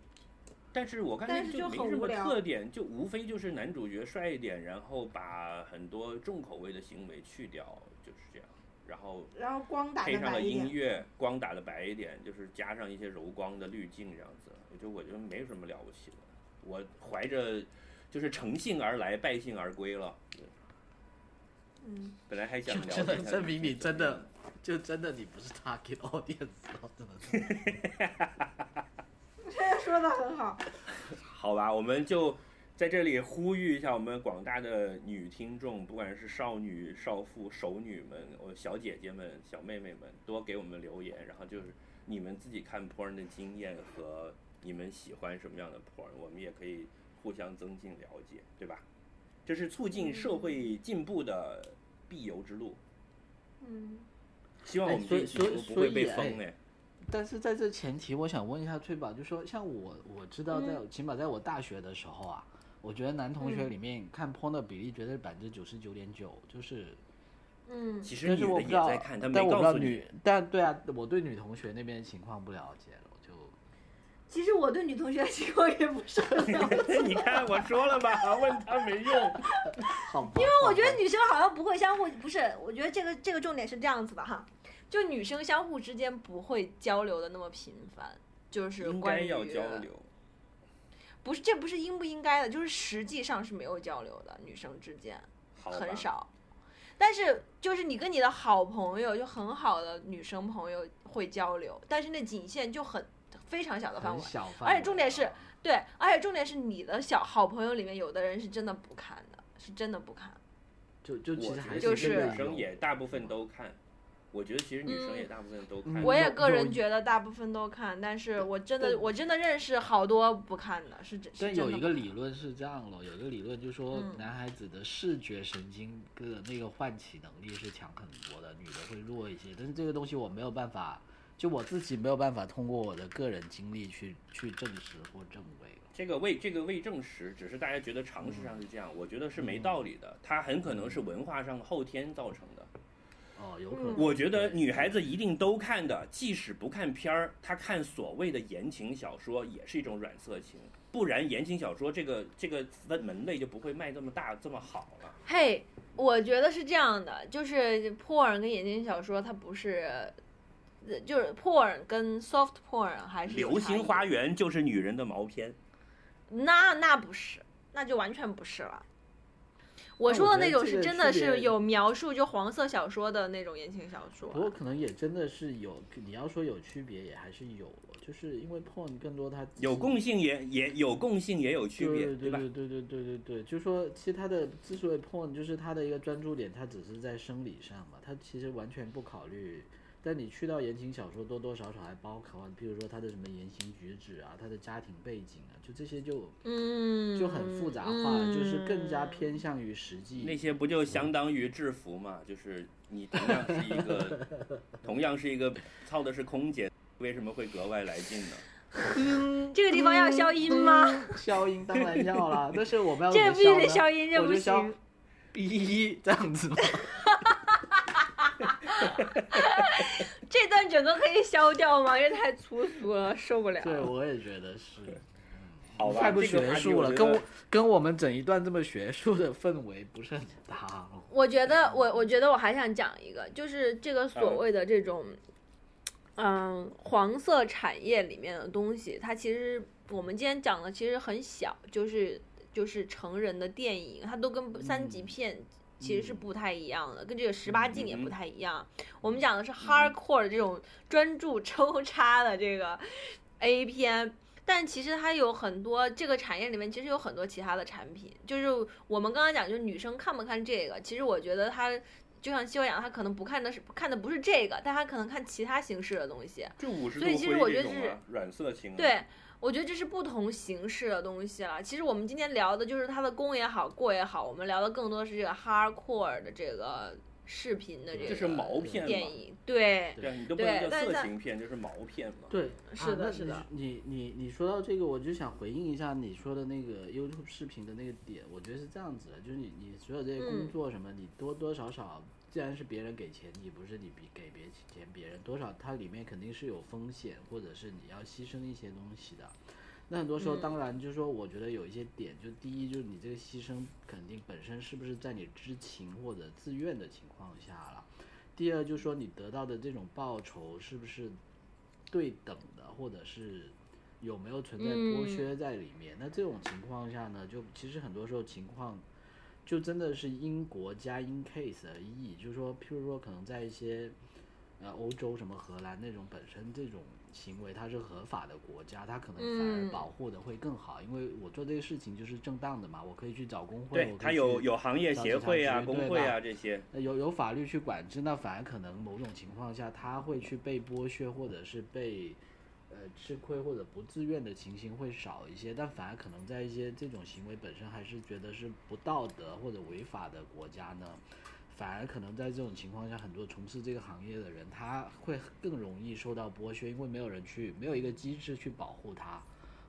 但是我看那但是就没什么很无特点，就无非就是男主角帅一点，然后把很多重口味的行为去掉，就是这样。然后然后光打配上了的白一点。音乐，光打的白一点，就是加上一些柔光的滤镜这样子。我觉得我觉得没什么了不起的，我怀着就是乘兴而来，败兴而归了。嗯，本来还想聊真的证明你真的就真的你不是 target audience，真的。<laughs> 这说的很好。<laughs> 好吧，我们就在这里呼吁一下我们广大的女听众，不管是少女、少妇、熟女们、我小姐姐们、小妹妹们，多给我们留言，然后就是你们自己看 porn 的经验和你们喜欢什么样的 porn，我们也可以互相增进了解，对吧？这是促进社会进步的必由之路。嗯，希望我们哎所以这期所以不会被封哎。但是在这前提，我想问一下翠宝，就说像我我知道在、起码在我大学的时候啊，我觉得男同学嗯里面看 porn 的比例绝对是百分之九十九点九，就是嗯，其实女的也在看，他，但我不知道女。，但对啊，我对女同学那边的情况不了解了，我就其实我对女同学的情况也不是很了解，<laughs> 你看我说了吧，问他没用。<laughs> 好吧，因为我觉得女生好像不会相互，不是，我觉得这个这个重点是这样子的哈，就女生相互之间不会交流的那么频繁，就是应该关于要交流。不是，这不是应不应该的，就是实际上是没有交流的，女生之间很少。但是就是你跟你的好朋友，就很好的女生朋友会交流，但是那仅限就很非常小的范围。小范围，而且重点是，对，而且重点是你的小好朋友里面有的人是真的不看的，是真的不看。就就其实还是女生也大部分都看，我觉得其实女生也大部分都看。嗯我也个人觉得大部分都看，但是我真的我真的认识好多不看的，是真是但有一个理论是这样了，有一个理论就是说嗯，男孩子的视觉神经的那个唤起能力是强很多的，女的会弱一些。但是这个东西我没有办法，就我自己没有办法通过我的个人经历去去证实或证伪。这个未这个未证实，只是大家觉得常识上是这样，我觉得是没道理的，它很可能是文化上后天造成的。哦，有可嗯能。我觉得女孩子一定都看的，即使不看片儿，她看所谓的言情小说也是一种软色情，不然言情小说这个这个分门类就不会卖这么大这么好了。嘿，我觉得是这样的，就是 porn 跟言情小说它不是，呃就是 porn 跟 soft porn 还是流星花园就是女人的毛片，那那不是，那就完全不是了。我说的那种是真的是有描述，就黄色小说的那种言情小说不。过可能也真的是有，你要说有区别也还是有，就是因为 porn 更多它有共性也也有共性也有区别，对对吧？对对对对对对，就说其实它的之所以 porn 就是它的一个专注点，它只是在生理上嘛，它其实完全不考虑。但你去到言情小说，多多少少还包含，比如说他的什么言行举止啊，他的家庭背景啊，就这些就嗯，就很复杂化，就是更加偏向于实际。那些不就相当于制服嘛？就是你同样是一个，<laughs> 同样是一个操的是空姐，为什么会格外来劲呢？嗯，<laughs> 这个地方要消音吗？<laughs> 消音当然要啦，但是我们要这必须得消音，这不我就消行。哔这样子吗？<laughs> 这段整个可以消掉吗？这太粗俗了，受不了。对，我也觉得是。好吧，太不学术了，跟我跟我们整一段这么学术的氛围不是很搭哦。我觉得我我觉得我还想讲一个，就是这个所谓的这种，嗯，黄色产业里面的东西，它其实我们今天讲的其实很小，就是就是成人的电影，它都跟三级片其实是不太一样的，跟这个十八禁也不太一样。我们讲的是 hardcore 的这种专注抽插的这个 A 片。但其实它有很多这个产业里面，其实有很多其他的产品。就是我们刚刚讲，就是女生看不看这个，其实我觉得她就像西瓜讲，她可能不看的是看的不是这个，但她可能看其他形式的东西。就五十度所以其实灰我觉得是这种啊软色情啊，对，我觉得这是不同形式的东西了。其实我们今天聊的就是它的功也好，过也好，我们聊的更多是这个 hardcore 的这个视频的这个这是毛片电影，对，对啊，你都不能叫色情片，就是毛片嘛？对，是的啊是的。你你你你说到这个，我就想回应一下你说的那个 YouTube 视频的那个点，我觉得是这样子的，就是你你所有这些工嗯。作什么，你多多少少，既然是别人给钱，你不是你比给别钱别人，多少它里面肯定是有风险，或者是你要牺牲一些东西的。那很多时候，嗯当然就是说，我觉得有一些点，就第一就是你这个牺牲肯定本身是不是在你知情或者自愿的情况下了。第二就是说你得到的这种报酬是不是对等的，或者是有没有存在剥削在里面？那这种情况下呢，就其实很多时候情况就真的是因国家因 case 而异，就是说，譬如说可能在一些呃欧洲什么荷兰那种本身这种行为它是合法的国家，它可能反而嗯保护的会更好，因为我做这个事情就是正当的嘛，我可以去找工会，对，我可它以去有有行业协会啊、工会啊这些。那有有法律去管制，那反而可能某种情况下他会去被剥削，或者是被呃吃亏或者不自愿的情形会少一些，但反而可能在一些这种行为本身还是觉得是不道德或者违法的国家呢，反而可能在这种情况下，很多从事这个行业的人他会更容易受到剥削，因为没有人去没有一个机制去保护他，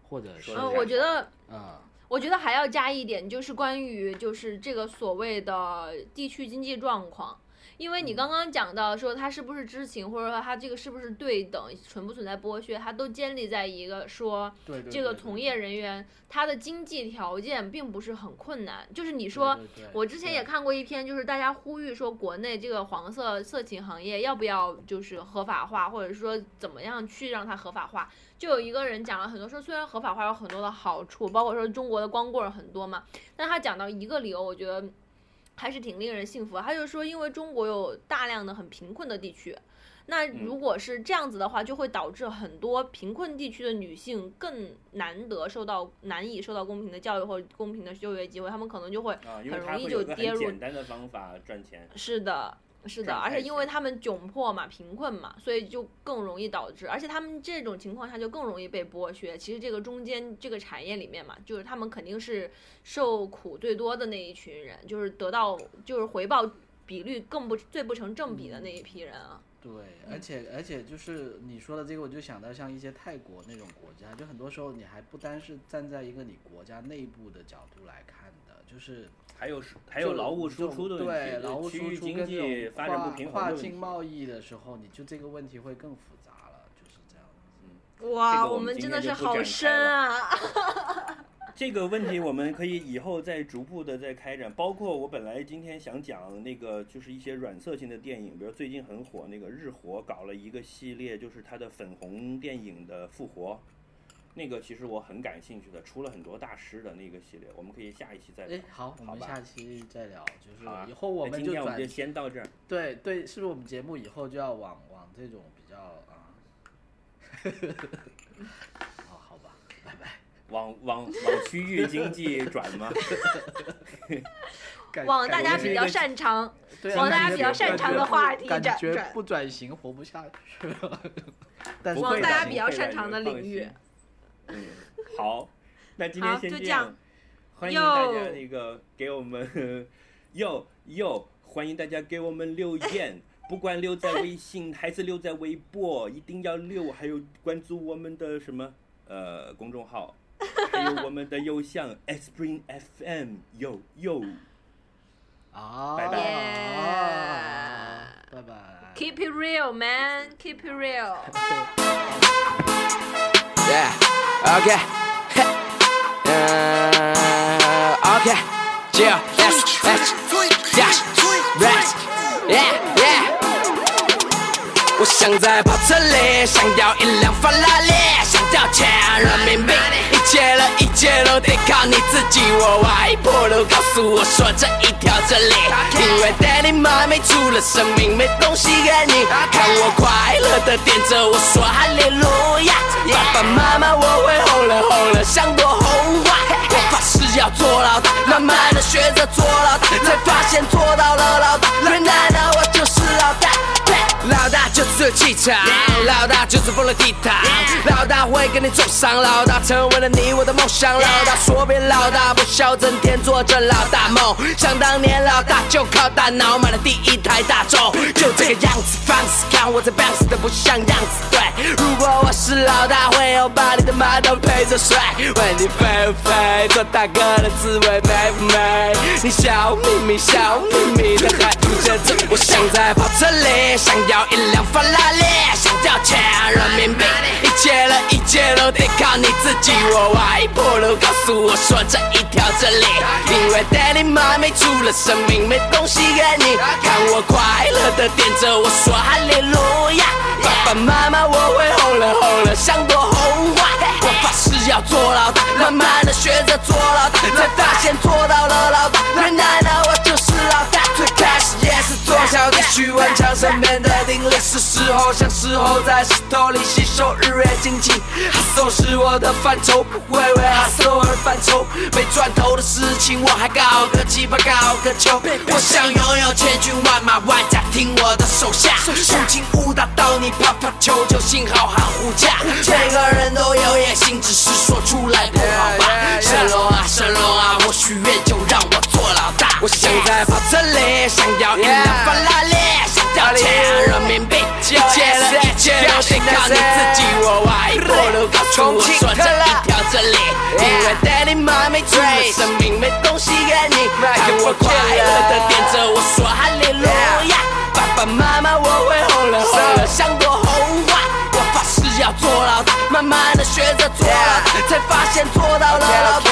或者是说得嗯，我觉得嗯。我觉得还要加一点，就是关于就是这个所谓的地区经济状况，因为你刚刚讲到说他是不是知情，或者说他这个是不是对等，存不存在剥削，它都建立在一个说这个从业人员他的经济条件并不是很困难，就是你说。我之前也看过一篇，就是大家呼吁说，国内这个黄色色情行业要不要就是合法化，或者是说怎么样去让它合法化。就有一个人讲了很多，说虽然合法化有很多的好处，包括说中国的光棍儿很多嘛，但他讲到一个理由，我觉得还是挺令人信服的。他就说，因为中国有大量的很贫困的地区，那嗯如果是这样子的话，就会导致很多贫困地区的女性更难得受到难以受到公平的教育或者公平的就业机会，她们可能就会很容易就跌入很简单的方法赚钱。是的，是的，而且因为他们窘迫嘛、贫困嘛，所以就更容易导致，而且他们这种情况下就更容易被剥削。其实这个中间这个产业里面嘛，就是他们肯定是受苦最多的那一群人，就是得到就是回报比率更不最不成正比的那一批人啊。对，而且而且就是你说的这个，我就想到像一些泰国那种国家，就很多时候你还不单是站在一个你国家内部的角度来看的，就是还有是还有劳务输出的问对，题，劳务区域输出经济发展不平衡跨。境贸易的时候，你就这个问题会更复杂了，就是这样子。哇，这个我们们真的是好深啊！<laughs> <laughs> 这个问题我们可以以后再逐步的再开展，包括我本来今天想讲那个就是一些软色情的电影，比如最近很火那个日活搞了一个系列，就是它的粉红电影的复活，那个其实我很感兴趣的，出了很多大师的那个系列，我们可以下一期再聊哎。，好，我们下期再聊，就是以后我们就转今天我们就先到这儿。对对，是不是我们节目以后就要往往这种比较啊？<laughs> 哦，好吧，拜拜。往往往区域经济转吗？感 <laughs> 往大家比较擅长，<laughs> 往大家比较擅长的话题感觉转转不转型活不下去了。往大家比较擅长你们放的领域心。嗯，好，那今天先这就这样。样，欢迎大家那个给我们哟哟，欢迎大家给我们留言，不管留在微信还是留在微博，一定要留，还有关注我们的什么呃公众号，还有我们的邮箱 <laughs> spring fm 哟哟，啊，拜拜。啊拜拜。Keep it real, man. Keep it real. Yeah. <laughs> Okay. uh, okay. Chill. Let's let's dash rest. Yeah yeah. 我想在跑车里，想要一辆法拉利，想要钱人民币，一 切的一切都得靠你自己。我外婆都告诉我说这一条真理，因为 Daddy 妈没出了生命，没东西给你，看我快乐的点着我说哈利路亚，爸爸妈妈我会红了红了像朵红花，我发誓要做老大，慢慢的学着做老大，才发现做到了老大，原来的我就是老大。对老大。就是气场，老大就是疯了倜傥，老大会给你走上，老大成为了你我的梦想，老大说别老大不笑，整天做着老大梦。想当年老大就靠大脑买了第一台大众，就这个样子放肆，看我在 bounce 的不像样子。对，如果我是老大，会有把你的马桶陪着睡。问你肥不肥？做大哥的滋味美不美？你笑眯眯笑眯眯的还不见这，我想在跑车里，想要一辆法拉链，想掉钱人民币，一切的一切都得靠你自己。我外婆都告诉我说这一条真理，因为 daddy 妈咪除了生命没东西给你，看我快乐的点着我说哈利路亚，爸爸妈妈我会红了红了像朵红花，我发誓要做老大，慢慢的学着做老大，才发现做到了老大，原来呢我，小弟，去顽强身边的定力，是时候像时候在石头里吸收日月精气，哈手是我的范畴，不会为哈手而犯愁，没赚头的事情我还搞个鸡巴搞个球，我想拥有千军万马万家听我的手下，无情无打到你啪啪求救信号喊呼价，每个人都有野心，只是说出来不好吧。神龙啊神龙啊，我许愿就让我做老大。我想在跑车里，想要一辆法拉利，想要钱人民币，一切的一切都得靠你自己。我外婆都告诉我说这一条真理，因为 daddy 妈咪除了生命没东西给你，看我快乐的点着我说哈利路亚，爸爸妈妈我会红了红了像朵红花。我发誓要做老大，慢慢的学着做老大，才发现做到了老大，